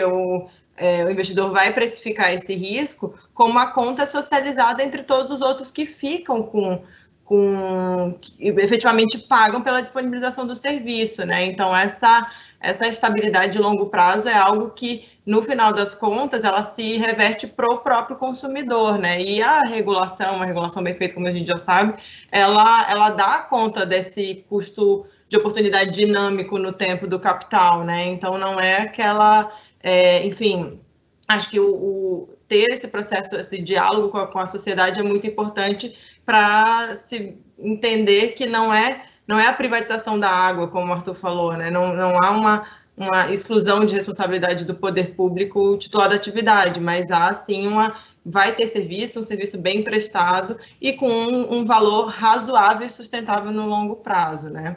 é, o investidor vai precificar esse risco, como a conta é socializada entre todos os outros que ficam com, com efetivamente pagam pela disponibilização do serviço, né? Então essa essa estabilidade de longo prazo é algo que no final das contas ela se reverte para o próprio consumidor, né? E a regulação, uma regulação bem feita, como a gente já sabe, ela ela dá conta desse custo de oportunidade dinâmico no tempo do capital, né? Então não é aquela, é, enfim, acho que o, o, ter esse processo, esse diálogo com a, com a sociedade é muito importante para se entender que não é não é a privatização da água, como o Arthur falou, né? Não, não há uma, uma exclusão de responsabilidade do poder público titular da atividade, mas há sim uma vai ter serviço, um serviço bem prestado e com um, um valor razoável e sustentável no longo prazo, né?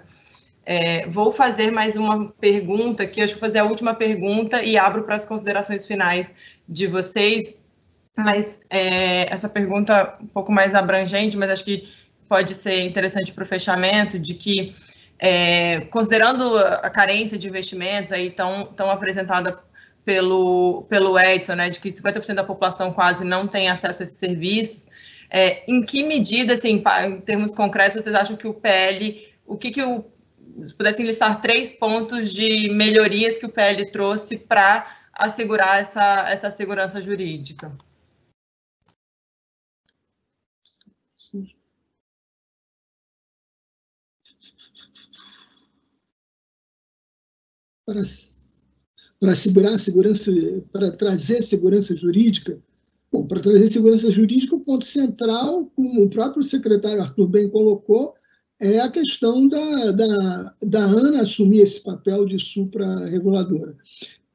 É, vou fazer mais uma pergunta aqui, acho que vou fazer a última pergunta e abro para as considerações finais de vocês, mas é, essa pergunta um pouco mais abrangente, mas acho que pode ser interessante para o fechamento, de que, é, considerando a carência de investimentos aí tão, tão apresentada pelo, pelo Edson, né, de que 50% da população quase não tem acesso a esses serviços, é, em que medida, assim, em termos concretos, vocês acham que o PL, o que, que o se pudessem listar três pontos de melhorias que o PL trouxe para assegurar essa, essa segurança jurídica. Para, para assegurar segurança, para trazer segurança jurídica, bom, para trazer segurança jurídica, o ponto central, como o próprio secretário Arthur bem colocou, é a questão da, da, da ANA assumir esse papel de supra-reguladora.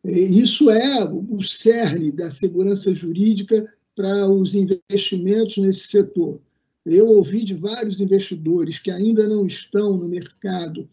Isso é o cerne da segurança jurídica para os investimentos nesse setor. Eu ouvi de vários investidores que ainda não estão no mercado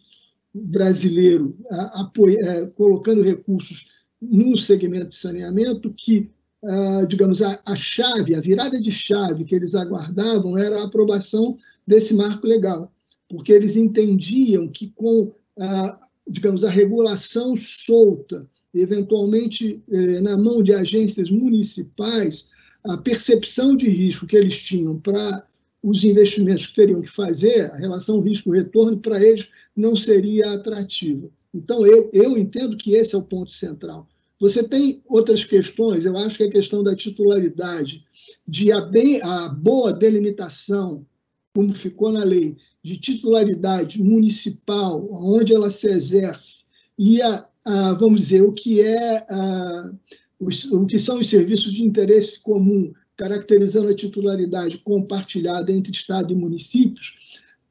brasileiro apoia, é, colocando recursos no segmento de saneamento que, ah, digamos, a, a chave, a virada de chave que eles aguardavam era a aprovação desse marco legal porque eles entendiam que com, a, digamos, a regulação solta, eventualmente eh, na mão de agências municipais, a percepção de risco que eles tinham para os investimentos que teriam que fazer, a relação risco-retorno, para eles não seria atrativa. Então, eu, eu entendo que esse é o ponto central. Você tem outras questões, eu acho que a questão da titularidade, de a, bem, a boa delimitação, como ficou na lei, de titularidade municipal, onde ela se exerce, e a, a vamos dizer, o que é a, os, o que são os serviços de interesse comum, caracterizando a titularidade compartilhada entre Estado e municípios,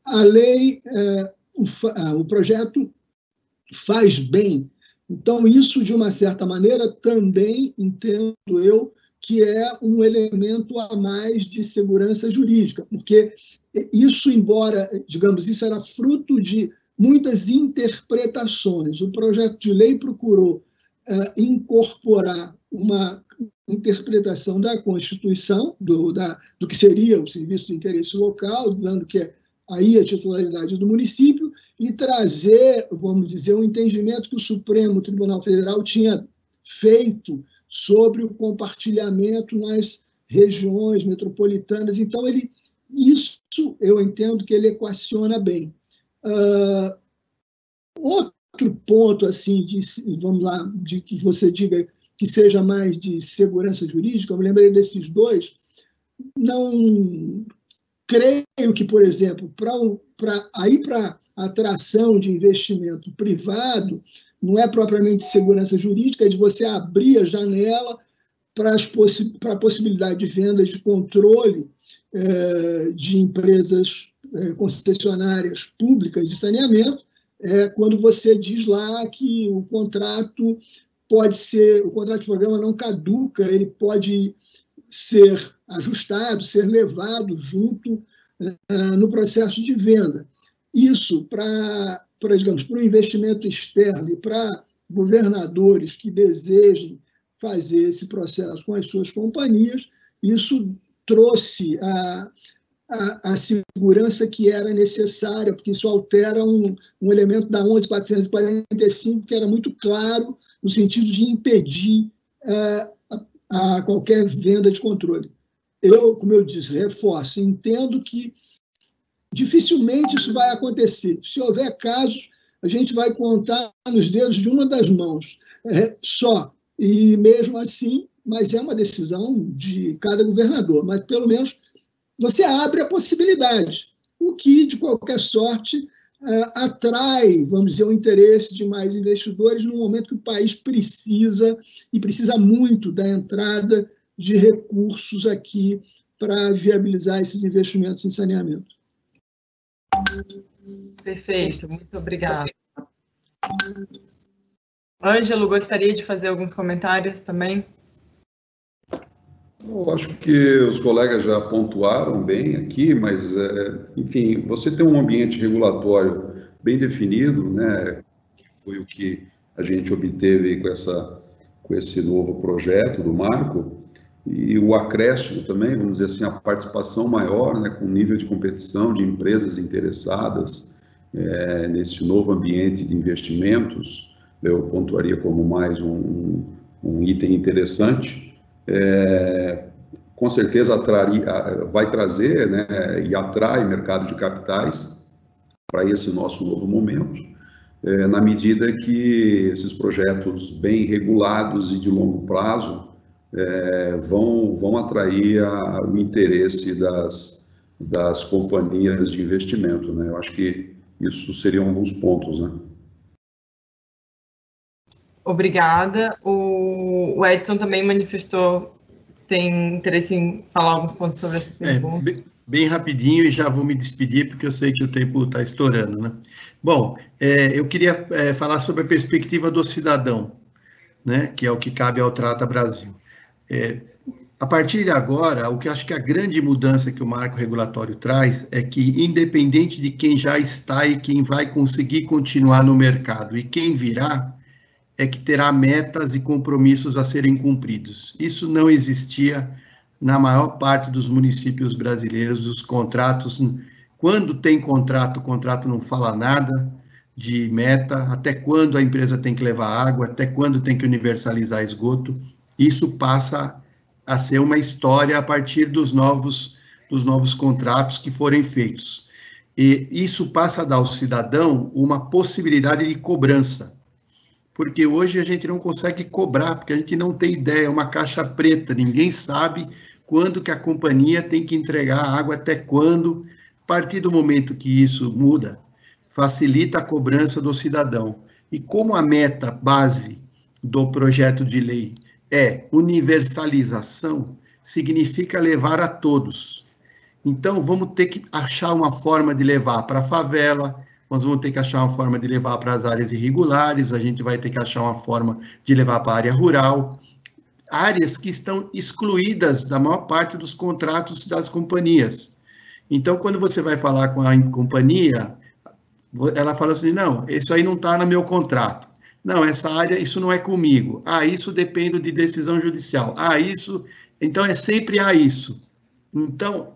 a lei, é, o, o projeto faz bem. Então, isso, de uma certa maneira, também entendo eu que é um elemento a mais de segurança jurídica, porque isso, embora, digamos, isso era fruto de muitas interpretações. O projeto de lei procurou uh, incorporar uma interpretação da Constituição, do, da, do que seria o serviço de interesse local, dando que é aí a titularidade do município, e trazer, vamos dizer, um entendimento que o Supremo Tribunal Federal tinha feito sobre o compartilhamento nas regiões metropolitanas. Então, ele, isso eu entendo que ele equaciona bem. Uh, outro ponto, assim, de, vamos lá, de que você diga que seja mais de segurança jurídica, eu me lembrei desses dois, não creio que, por exemplo, para aí para atração de investimento privado, não é propriamente segurança jurídica, é de você abrir a janela para, possi para a possibilidade de venda de controle é, de empresas é, concessionárias públicas de saneamento, é, quando você diz lá que o contrato pode ser, o contrato de programa não caduca, ele pode ser ajustado, ser levado junto uh, no processo de venda. Isso para, digamos, para o investimento externo e para governadores que desejem fazer esse processo com as suas companhias, isso trouxe a, a, a, segurança que era necessária, porque isso altera um, um elemento da 11.445 que era muito claro no sentido de impedir uh, a, a qualquer venda de controle. Eu, como eu disse, reforço, entendo que dificilmente isso vai acontecer. Se houver casos, a gente vai contar nos dedos de uma das mãos é, só. E mesmo assim, mas é uma decisão de cada governador, mas pelo menos você abre a possibilidade, o que, de qualquer sorte, é, atrai, vamos dizer, o interesse de mais investidores no momento que o país precisa, e precisa muito da entrada de recursos aqui para viabilizar esses investimentos em saneamento. Perfeito, muito obrigada. Ângelo, gostaria de fazer alguns comentários também? Eu acho que os colegas já pontuaram bem aqui, mas, é, enfim, você tem um ambiente regulatório bem definido, né, que foi o que a gente obteve com, essa, com esse novo projeto do marco, e o acréscimo também, vamos dizer assim, a participação maior, né, com nível de competição de empresas interessadas é, nesse novo ambiente de investimentos, eu pontuaria como mais um, um item interessante. É, com certeza atraria, vai trazer né, e atrai mercado de capitais para esse nosso novo momento, é, na medida que esses projetos bem regulados e de longo prazo é, vão, vão atrair a, o interesse das, das companhias de investimento. Né? Eu acho que isso seriam alguns pontos. Né? Obrigada. O, o Edson também manifestou tem interesse em falar alguns pontos sobre essa é, pergunta. É, bem, bem, rapidinho e já vou me despedir, porque eu sei que o tempo está estourando, né? Bom, é, eu queria é, falar sobre a perspectiva do cidadão, né? Que é o que cabe ao Trata Brasil. É, a partir de agora, o que acho que a grande mudança que o marco regulatório traz é que, independente de quem já está e quem vai conseguir continuar no mercado e quem virá, é que terá metas e compromissos a serem cumpridos. Isso não existia na maior parte dos municípios brasileiros, os contratos, quando tem contrato, o contrato não fala nada de meta, até quando a empresa tem que levar água, até quando tem que universalizar esgoto isso passa a ser uma história a partir dos novos, dos novos contratos que forem feitos. E isso passa a dar ao cidadão uma possibilidade de cobrança, porque hoje a gente não consegue cobrar, porque a gente não tem ideia, é uma caixa preta, ninguém sabe quando que a companhia tem que entregar a água, até quando. A partir do momento que isso muda, facilita a cobrança do cidadão. E como a meta base do projeto de lei é universalização, significa levar a todos. Então, vamos ter que achar uma forma de levar para a favela, nós vamos ter que achar uma forma de levar para as áreas irregulares, a gente vai ter que achar uma forma de levar para a área rural, áreas que estão excluídas da maior parte dos contratos das companhias. Então, quando você vai falar com a companhia, ela fala assim: não, isso aí não está no meu contrato. Não, essa área, isso não é comigo. Ah, isso depende de decisão judicial. Ah, isso. Então é sempre a ah, isso. Então,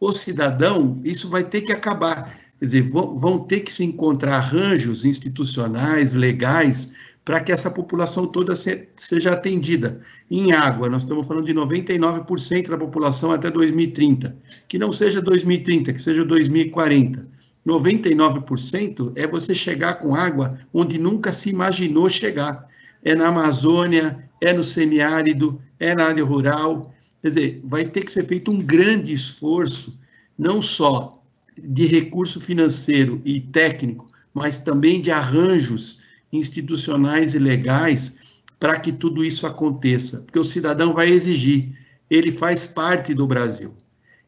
o cidadão, isso vai ter que acabar. Quer dizer, vão, ter que se encontrar arranjos institucionais, legais, para que essa população toda se, seja atendida. Em água, nós estamos falando de 99% da população até 2030. Que não seja 2030, que seja 2040. 99% é você chegar com água onde nunca se imaginou chegar. É na Amazônia, é no semiárido, é na área rural. Quer dizer, vai ter que ser feito um grande esforço, não só de recurso financeiro e técnico, mas também de arranjos institucionais e legais para que tudo isso aconteça, porque o cidadão vai exigir, ele faz parte do Brasil.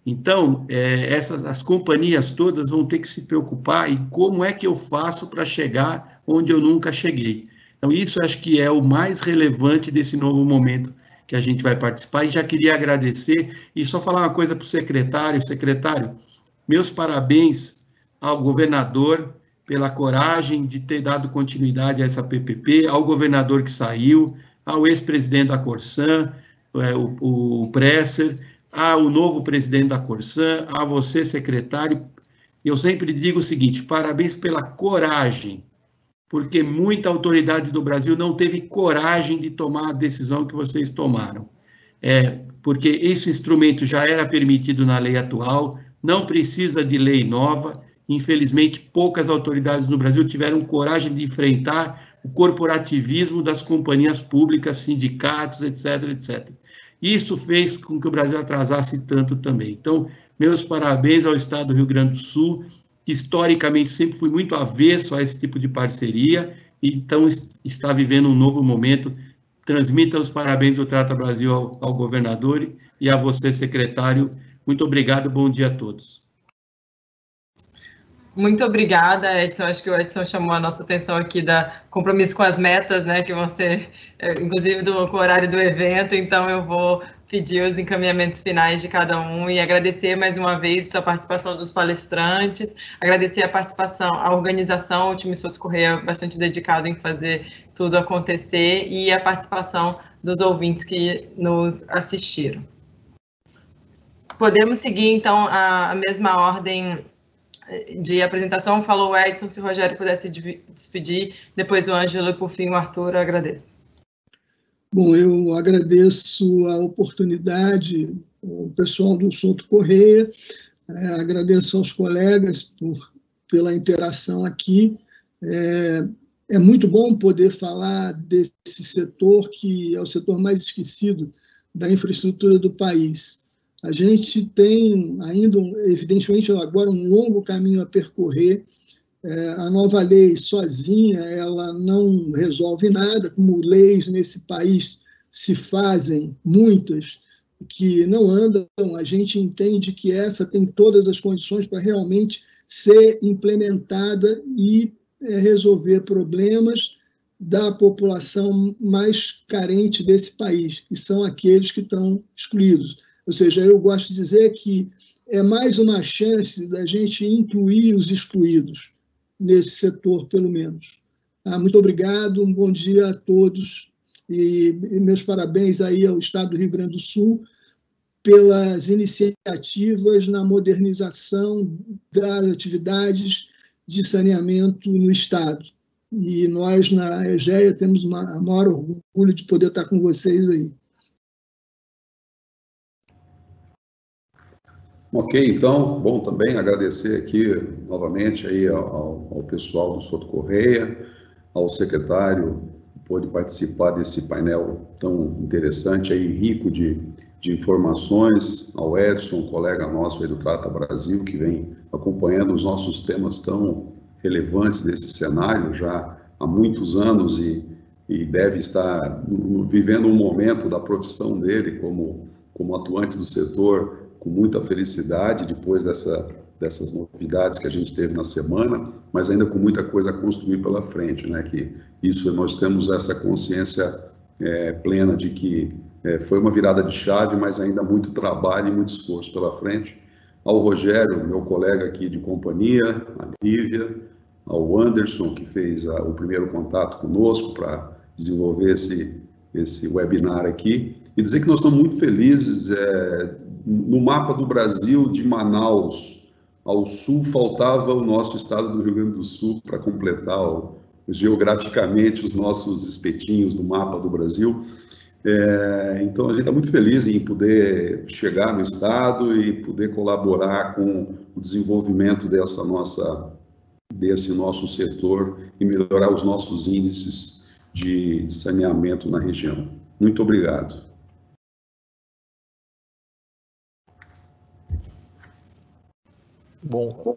Então, é, essas as companhias todas vão ter que se preocupar em como é que eu faço para chegar onde eu nunca cheguei. Então, isso acho que é o mais relevante desse novo momento que a gente vai participar. E já queria agradecer e só falar uma coisa para o secretário. Secretário, meus parabéns ao governador pela coragem de ter dado continuidade a essa PPP, ao governador que saiu, ao ex-presidente da Corsan, é, o, o Presser, ao novo presidente da Corsan, a você, secretário. Eu sempre digo o seguinte: parabéns pela coragem, porque muita autoridade do Brasil não teve coragem de tomar a decisão que vocês tomaram. É, porque esse instrumento já era permitido na lei atual, não precisa de lei nova, Infelizmente, poucas autoridades no Brasil tiveram coragem de enfrentar o corporativismo das companhias públicas, sindicatos, etc, etc. Isso fez com que o Brasil atrasasse tanto também. Então, meus parabéns ao Estado do Rio Grande do Sul, que historicamente sempre foi muito avesso a esse tipo de parceria, e então está vivendo um novo momento. Transmita os parabéns do Trata Brasil ao, ao governador e a você, secretário. Muito obrigado, bom dia a todos. Muito obrigada, Edson. Acho que o Edson chamou a nossa atenção aqui da compromisso com as metas, né, que vão ser, é, inclusive, do, com o horário do evento. Então, eu vou pedir os encaminhamentos finais de cada um e agradecer mais uma vez a participação dos palestrantes, agradecer a participação, a organização, o time Souto Correia bastante dedicado em fazer tudo acontecer e a participação dos ouvintes que nos assistiram. Podemos seguir, então, a mesma ordem de apresentação, falou o Edson, se o Rogério pudesse despedir, depois o Ângelo e por fim o Arthur, eu agradeço. Bom, eu agradeço a oportunidade, o pessoal do Souto Correia, é, agradeço aos colegas por, pela interação aqui. É, é muito bom poder falar desse setor que é o setor mais esquecido da infraestrutura do país. A gente tem ainda, evidentemente, agora um longo caminho a percorrer. É, a nova lei sozinha ela não resolve nada, como leis nesse país se fazem muitas que não andam. A gente entende que essa tem todas as condições para realmente ser implementada e é, resolver problemas da população mais carente desse país, que são aqueles que estão excluídos. Ou seja, eu gosto de dizer que é mais uma chance da gente incluir os excluídos nesse setor, pelo menos. Ah, muito obrigado, um bom dia a todos e, meus parabéns aí ao Estado do Rio Grande do Sul pelas iniciativas na modernização das atividades de saneamento no Estado. E nós, na EGEA, temos o maior orgulho de poder estar com vocês aí. Ok, então, bom também agradecer aqui novamente aí ao, ao pessoal do Soto Correia, ao secretário pôde participar desse painel tão interessante aí, rico de, de informações, ao Edson, colega nosso aí do Trata Brasil, que vem acompanhando os nossos temas tão relevantes desse cenário já há muitos anos e, e deve estar vivendo um momento da profissão dele como, como atuante do setor com muita felicidade depois dessa, dessas novidades que a gente teve na semana, mas ainda com muita coisa a construir pela frente, né? Que isso nós temos essa consciência é, plena de que é, foi uma virada de chave, mas ainda muito trabalho e muito esforço pela frente. Ao Rogério, meu colega aqui de companhia, a Lívia, ao Anderson, que fez a, o primeiro contato conosco para desenvolver esse, esse webinar aqui, e dizer que nós estamos muito felizes é, no mapa do Brasil, de Manaus ao sul, faltava o nosso estado do Rio Grande do Sul para completar o, geograficamente os nossos espetinhos do mapa do Brasil. É, então, a gente está muito feliz em poder chegar no Estado e poder colaborar com o desenvolvimento dessa nossa, desse nosso setor e melhorar os nossos índices de saneamento na região. Muito obrigado. Bom.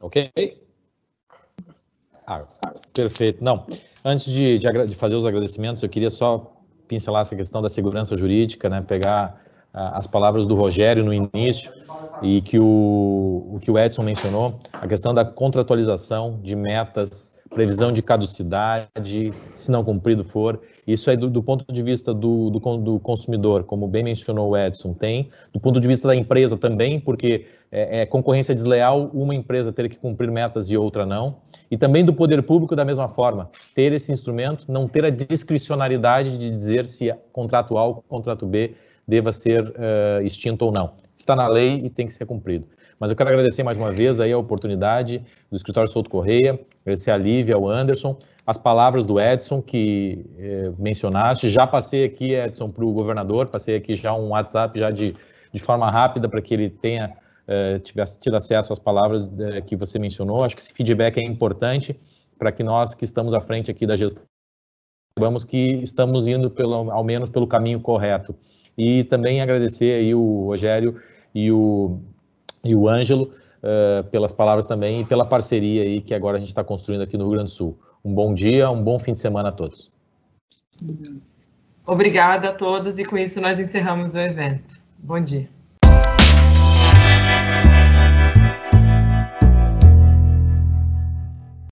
Ok? Ah, perfeito. Não, antes de, de, de, fazer os agradecimentos, eu queria só pincelar essa questão da segurança jurídica, né? Pegar ah, as palavras do Rogério no início e que o, o que o Edson mencionou, a questão da contratualização de metas previsão de caducidade, se não cumprido for. Isso é do, do ponto de vista do, do, do, consumidor, como bem mencionou o Edson, tem. Do ponto de vista da empresa também, porque é, é, concorrência desleal uma empresa ter que cumprir metas e outra não. E também do poder público da mesma forma, ter esse instrumento, não ter a discricionariedade de dizer se contrato A ou contrato B deva ser uh, extinto ou não. Está na lei e tem que ser cumprido. Mas eu quero agradecer mais uma vez aí a oportunidade do Escritório Souto Correia, agradecer a Lívia, ao Anderson, as palavras do Edson que eh, mencionaste. Já passei aqui, Edson, para o governador, passei aqui já um WhatsApp já de, de forma rápida para que ele tenha eh, tivesse tido acesso às palavras eh, que você mencionou. Acho que esse feedback é importante para que nós que estamos à frente aqui da gestão saibamos que estamos indo pelo, ao menos pelo caminho correto. E também agradecer aí o Rogério e o e o Ângelo uh, pelas palavras também e pela parceria aí que agora a gente está construindo aqui no Rio Grande do Sul. Um bom dia, um bom fim de semana a todos. Obrigada a todos e com isso nós encerramos o evento. Bom dia.